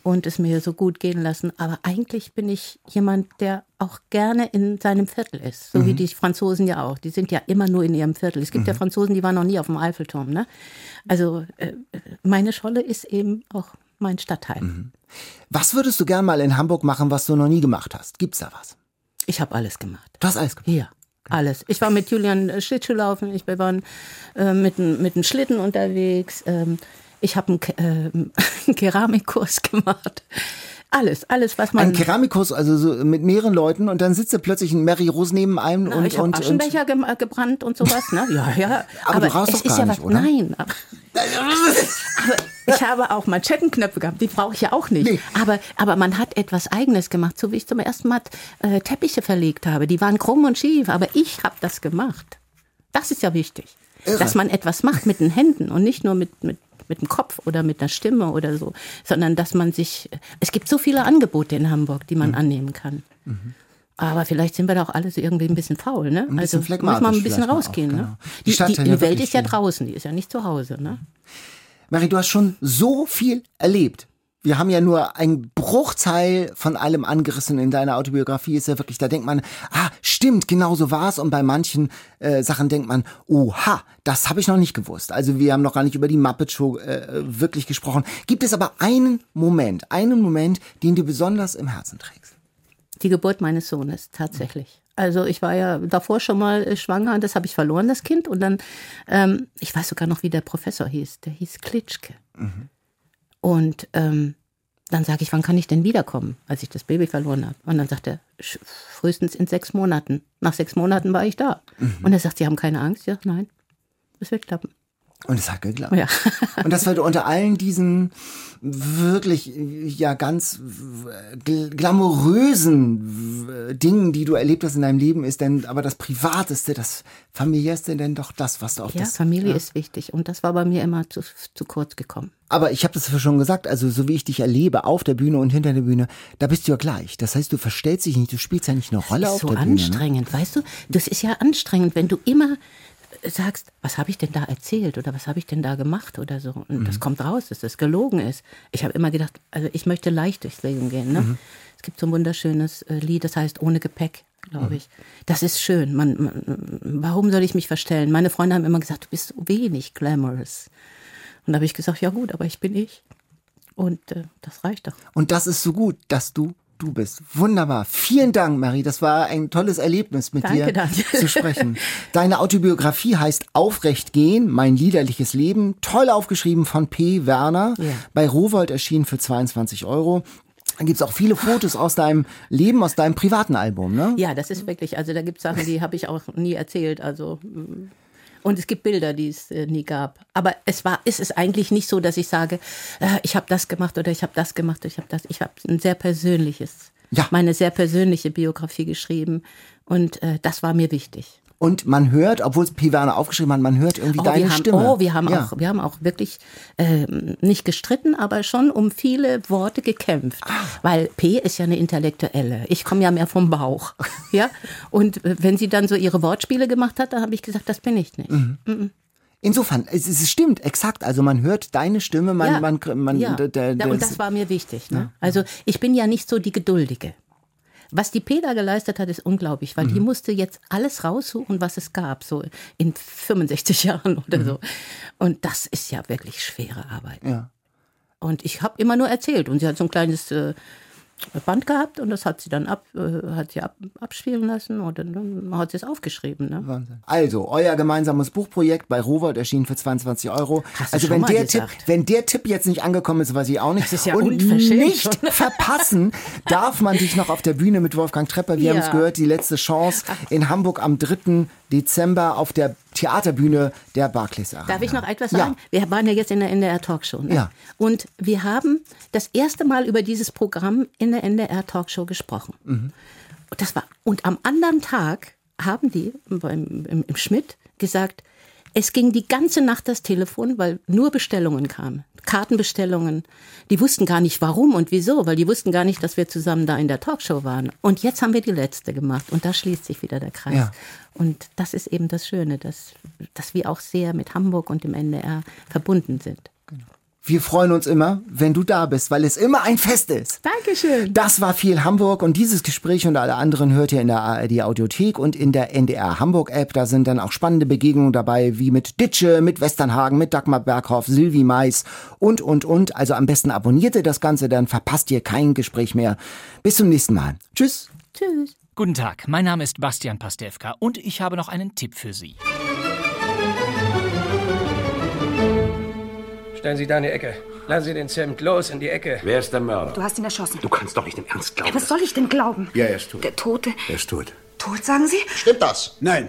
und es mir so gut gehen lassen. Aber eigentlich bin ich jemand, der auch gerne in seinem Viertel ist, so wie die Franzosen ja auch. Die sind ja immer nur in ihrem Viertel. Es gibt ja Franzosen, die waren noch nie auf dem Eiffelturm. Ne? Also äh, meine Scholle ist eben auch mein Stadtteil. Was würdest du gern mal in Hamburg machen, was du noch nie gemacht hast? Gibt's da was? Ich habe alles gemacht. Du hast alles gemacht. Ja, alles. Ich war mit Julian äh, Schlittschuhlaufen, ich wir waren äh, mit, mit einem Schlitten unterwegs. Ähm, ich habe einen, ähm, einen Keramikkurs gemacht. Alles, alles, was man. Ein Keramikkurs, also so mit mehreren Leuten und dann sitzt da plötzlich ein Mary Rose neben einem Na, und, ich und, und Aschenbecher gem- äh, gebrannt und sowas, ne? Ja, ja. Aber du rauchst es doch ist gar ja nicht, was, oder? Nein. Aber, aber ich habe auch Manschettenknöpfe gehabt, die brauche ich ja auch nicht. Nee. Aber, aber man hat etwas Eigenes gemacht, so wie ich zum ersten Mal äh, Teppiche verlegt habe. Die waren krumm und schief, aber ich habe das gemacht. Das ist ja wichtig. Irre. Dass man etwas macht mit den Händen und nicht nur mit, mit, mit dem Kopf oder mit der Stimme oder so, sondern dass man sich. Es gibt so viele Angebote in Hamburg, die Mhm. man annehmen kann. Aber vielleicht sind wir da auch alle so irgendwie ein bisschen faul, ne? bisschen also muss man ein bisschen rausgehen, auch, ne? genau. Die Die, die, die ja Welt ist ja draußen, die ist ja nicht zu Hause, ne? Mary, du hast schon so viel erlebt. Wir haben ja nur einen Bruchteil von allem angerissen in deiner Autobiografie. Ist ja wirklich, da denkt man, ah, stimmt, genau so war es. Und bei manchen äh, Sachen denkt man, oha, das habe ich noch nicht gewusst. Also wir haben noch gar nicht über die Muppet Show äh, wirklich gesprochen. Gibt es aber einen Moment, einen Moment, den du besonders im Herzen trägst? Die Geburt meines Sohnes, tatsächlich. Also ich war ja davor schon mal äh, schwanger, das habe ich verloren, das Kind. Und dann, ähm, ich weiß sogar noch, wie der Professor hieß. Der hieß Klitschke. Und ähm, dann sage ich, wann kann ich denn wiederkommen, als ich das Baby verloren habe? Und dann sagt er, "Sch- frühestens in sechs Monaten. Nach sechs Monaten war ich da. Und er sagt, Sie haben keine Angst? Ja, nein, es wird klappen. Und es hat geklappt. Ja. Und das war unter allen diesen wirklich ja ganz gl- glamourösen w- Dingen, die du erlebt hast in deinem Leben, ist denn aber das Privateste, das Familiärste denn doch das, was du auf Ja, das Familie ist wichtig. Und das war bei mir immer zu, zu kurz gekommen. Aber ich habe das schon gesagt, also so wie ich dich erlebe, auf der Bühne und hinter der Bühne, da bist du ja gleich. Das heißt, du verstellst dich nicht, du spielst ja nicht eine Rolle Das auf ist so der Bühne. Ne? anstrengend, weißt du? Das ist ja anstrengend, wenn du immer sagst, was habe ich denn da erzählt oder was habe ich denn da gemacht oder so. Und Mhm. das kommt raus, dass das gelogen ist. Ich habe immer gedacht, also ich möchte leicht durchs Leben gehen. Ne? Mhm. Es gibt so ein wunderschönes äh, Lied, das heißt Ohne Gepäck, glaube Mhm. ich. Das ist schön. Man, man, warum soll ich mich verstellen? Meine Freunde haben immer gesagt, du bist so wenig glamorous. Und da habe ich gesagt, ja gut, aber ich bin ich. Und äh, das reicht doch. Und das ist so gut, dass du du bist. Wunderbar. Vielen Dank, Marie. Das war ein tolles Erlebnis, mit Danke, dir Daniel. zu sprechen. Deine Autobiografie heißt Aufrecht gehen, mein liederliches Leben. Toll aufgeschrieben von P. Werner. Ja. Bei Rowold erschienen für 22 Euro. Dann gibt's auch viele Fotos aus deinem Leben, aus deinem privaten Album, ne? Ja, das ist wirklich, also da gibt es Sachen, die habe ich auch nie erzählt. Also mm. Und es gibt Bilder, die es äh, nie gab. Aber es war, ist es eigentlich nicht so, dass ich sage, äh, ich habe das gemacht oder ich habe das gemacht oder ich habe das. Ich habe ein sehr persönliches, Ja. meine sehr persönliche Biografie geschrieben und äh, das war mir wichtig. Und man hört, obwohl es P. Werner aufgeschrieben hat, man hört irgendwie Oh, deine wir haben, Stimme. oh, wir haben ja. auch, wir haben auch wirklich ähm, nicht gestritten, aber schon um viele Worte gekämpft, Ah. weil P ist ja eine Intellektuelle. Ich komme ja mehr vom Bauch, ja. Und äh, wenn sie dann so ihre Wortspiele gemacht hat, dann habe ich gesagt, das bin ich nicht. Mhm. Insofern, es, es stimmt, exakt. Also man hört deine Stimme, man, ja, man, man, ja. der, der, ja, und das war mir wichtig. Ne? Also ich bin ja nicht so die Geduldige. Was die Peda geleistet hat, ist unglaublich, weil die Mhm. musste jetzt alles raussuchen, was es gab, so in 65 Jahren oder so. Und das ist ja wirklich schwere Arbeit. Mhm. Ja. Und ich habe immer nur erzählt. Und sie hat so ein kleines äh, Band gehabt und das hat sie dann ab, äh, hat sie ab, abspielen lassen und dann, hat sie es aufgeschrieben. Ne? Wahnsinn. Also, euer gemeinsames Buchprojekt bei Rowold erschienen für 22 Euro. Hast also, wenn der, Tipp, wenn der Tipp jetzt nicht angekommen ist, weiß ich auch nicht. Das ist ja Und nicht verpassen darf man dich noch auf der Bühne mit Wolfgang Trepper. Wir Ja. haben es gehört, die letzte Chance in Hamburg am 3. Dezember auf der Theaterbühne der Barclays Arena. Darf ich noch etwas Ja. sagen? Wir waren ja jetzt in der NDR Talkshow. Ne? Ja. Und wir haben das erste Mal über dieses Programm in der NDR Talkshow gesprochen. Mhm. Und das war und am anderen Tag haben die beim, im, im Schmidt gesagt, es ging die ganze Nacht das Telefon, weil nur Bestellungen kamen. Kartenbestellungen. Die wussten gar nicht warum und wieso, weil die wussten gar nicht, dass wir zusammen da in der Talkshow waren. Und jetzt haben wir die letzte gemacht und da schließt sich wieder der Kreis. Ja. Und das ist eben das Schöne, dass, dass wir auch sehr mit Hamburg und dem NDR verbunden sind. Wir freuen uns immer, wenn du da bist, weil es immer ein Fest ist. Dankeschön. Das war viel Hamburg und dieses Gespräch und alle anderen hört ihr in der ARD Audiothek und in der NDR Hamburg App. Da sind dann auch spannende Begegnungen dabei, wie mit Ditsche, mit Westernhagen, mit Dagmar Berghoff, Sylvie Mais und, und, und. Also am besten abonniert ihr das Ganze, dann verpasst ihr kein Gespräch mehr. Bis zum nächsten Mal. Tschüss. Tschüss. Guten Tag, mein Name ist Bastian Pastewka und ich habe noch einen Tipp für Sie. Stellen Sie da in die Ecke. Lassen Sie den Zimt los in die Ecke. Wer ist der Mörder? Du hast ihn erschossen. Du kannst doch nicht im Ernst glauben. Was soll ich denn glauben? Ja, er ist tot. Der Tote. Er ist tot. Tot, sagen Sie? Stimmt das? Nein,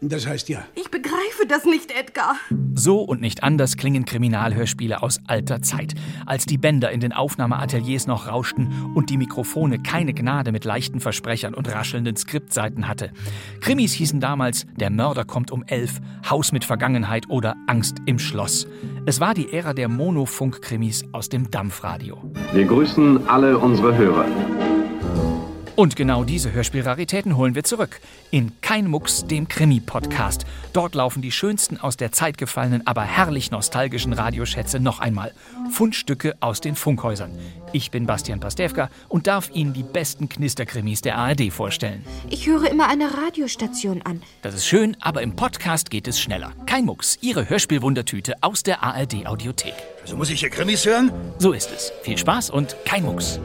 das heißt ja. Ich begreife das nicht, Edgar. So und nicht anders klingen Kriminalhörspiele aus alter Zeit, als die Bänder in den Aufnahmeateliers noch rauschten und die Mikrofone keine Gnade mit leichten Versprechern und raschelnden Skriptseiten hatte. Krimis hießen damals Der Mörder kommt um elf, Haus mit Vergangenheit oder Angst im Schloss. Es war die Ära der Monofunk-Krimis aus dem Dampfradio. Wir grüßen alle unsere Hörer. Und genau diese Hörspielraritäten holen wir zurück. In Kein Mucks, dem Krimi-Podcast. Dort laufen die schönsten aus der Zeit gefallenen, aber herrlich nostalgischen Radioschätze noch einmal. Fundstücke aus den Funkhäusern. Ich bin Bastian Pastewka und darf Ihnen die besten Knisterkrimis der ARD vorstellen. Ich höre immer eine Radiostation an. Das ist schön, aber im Podcast geht es schneller. Kein Mucks, Ihre Hörspielwundertüte aus der ARD-Audiothek. Also muss ich hier Krimis hören? So ist es. Viel Spaß und kein Mucks.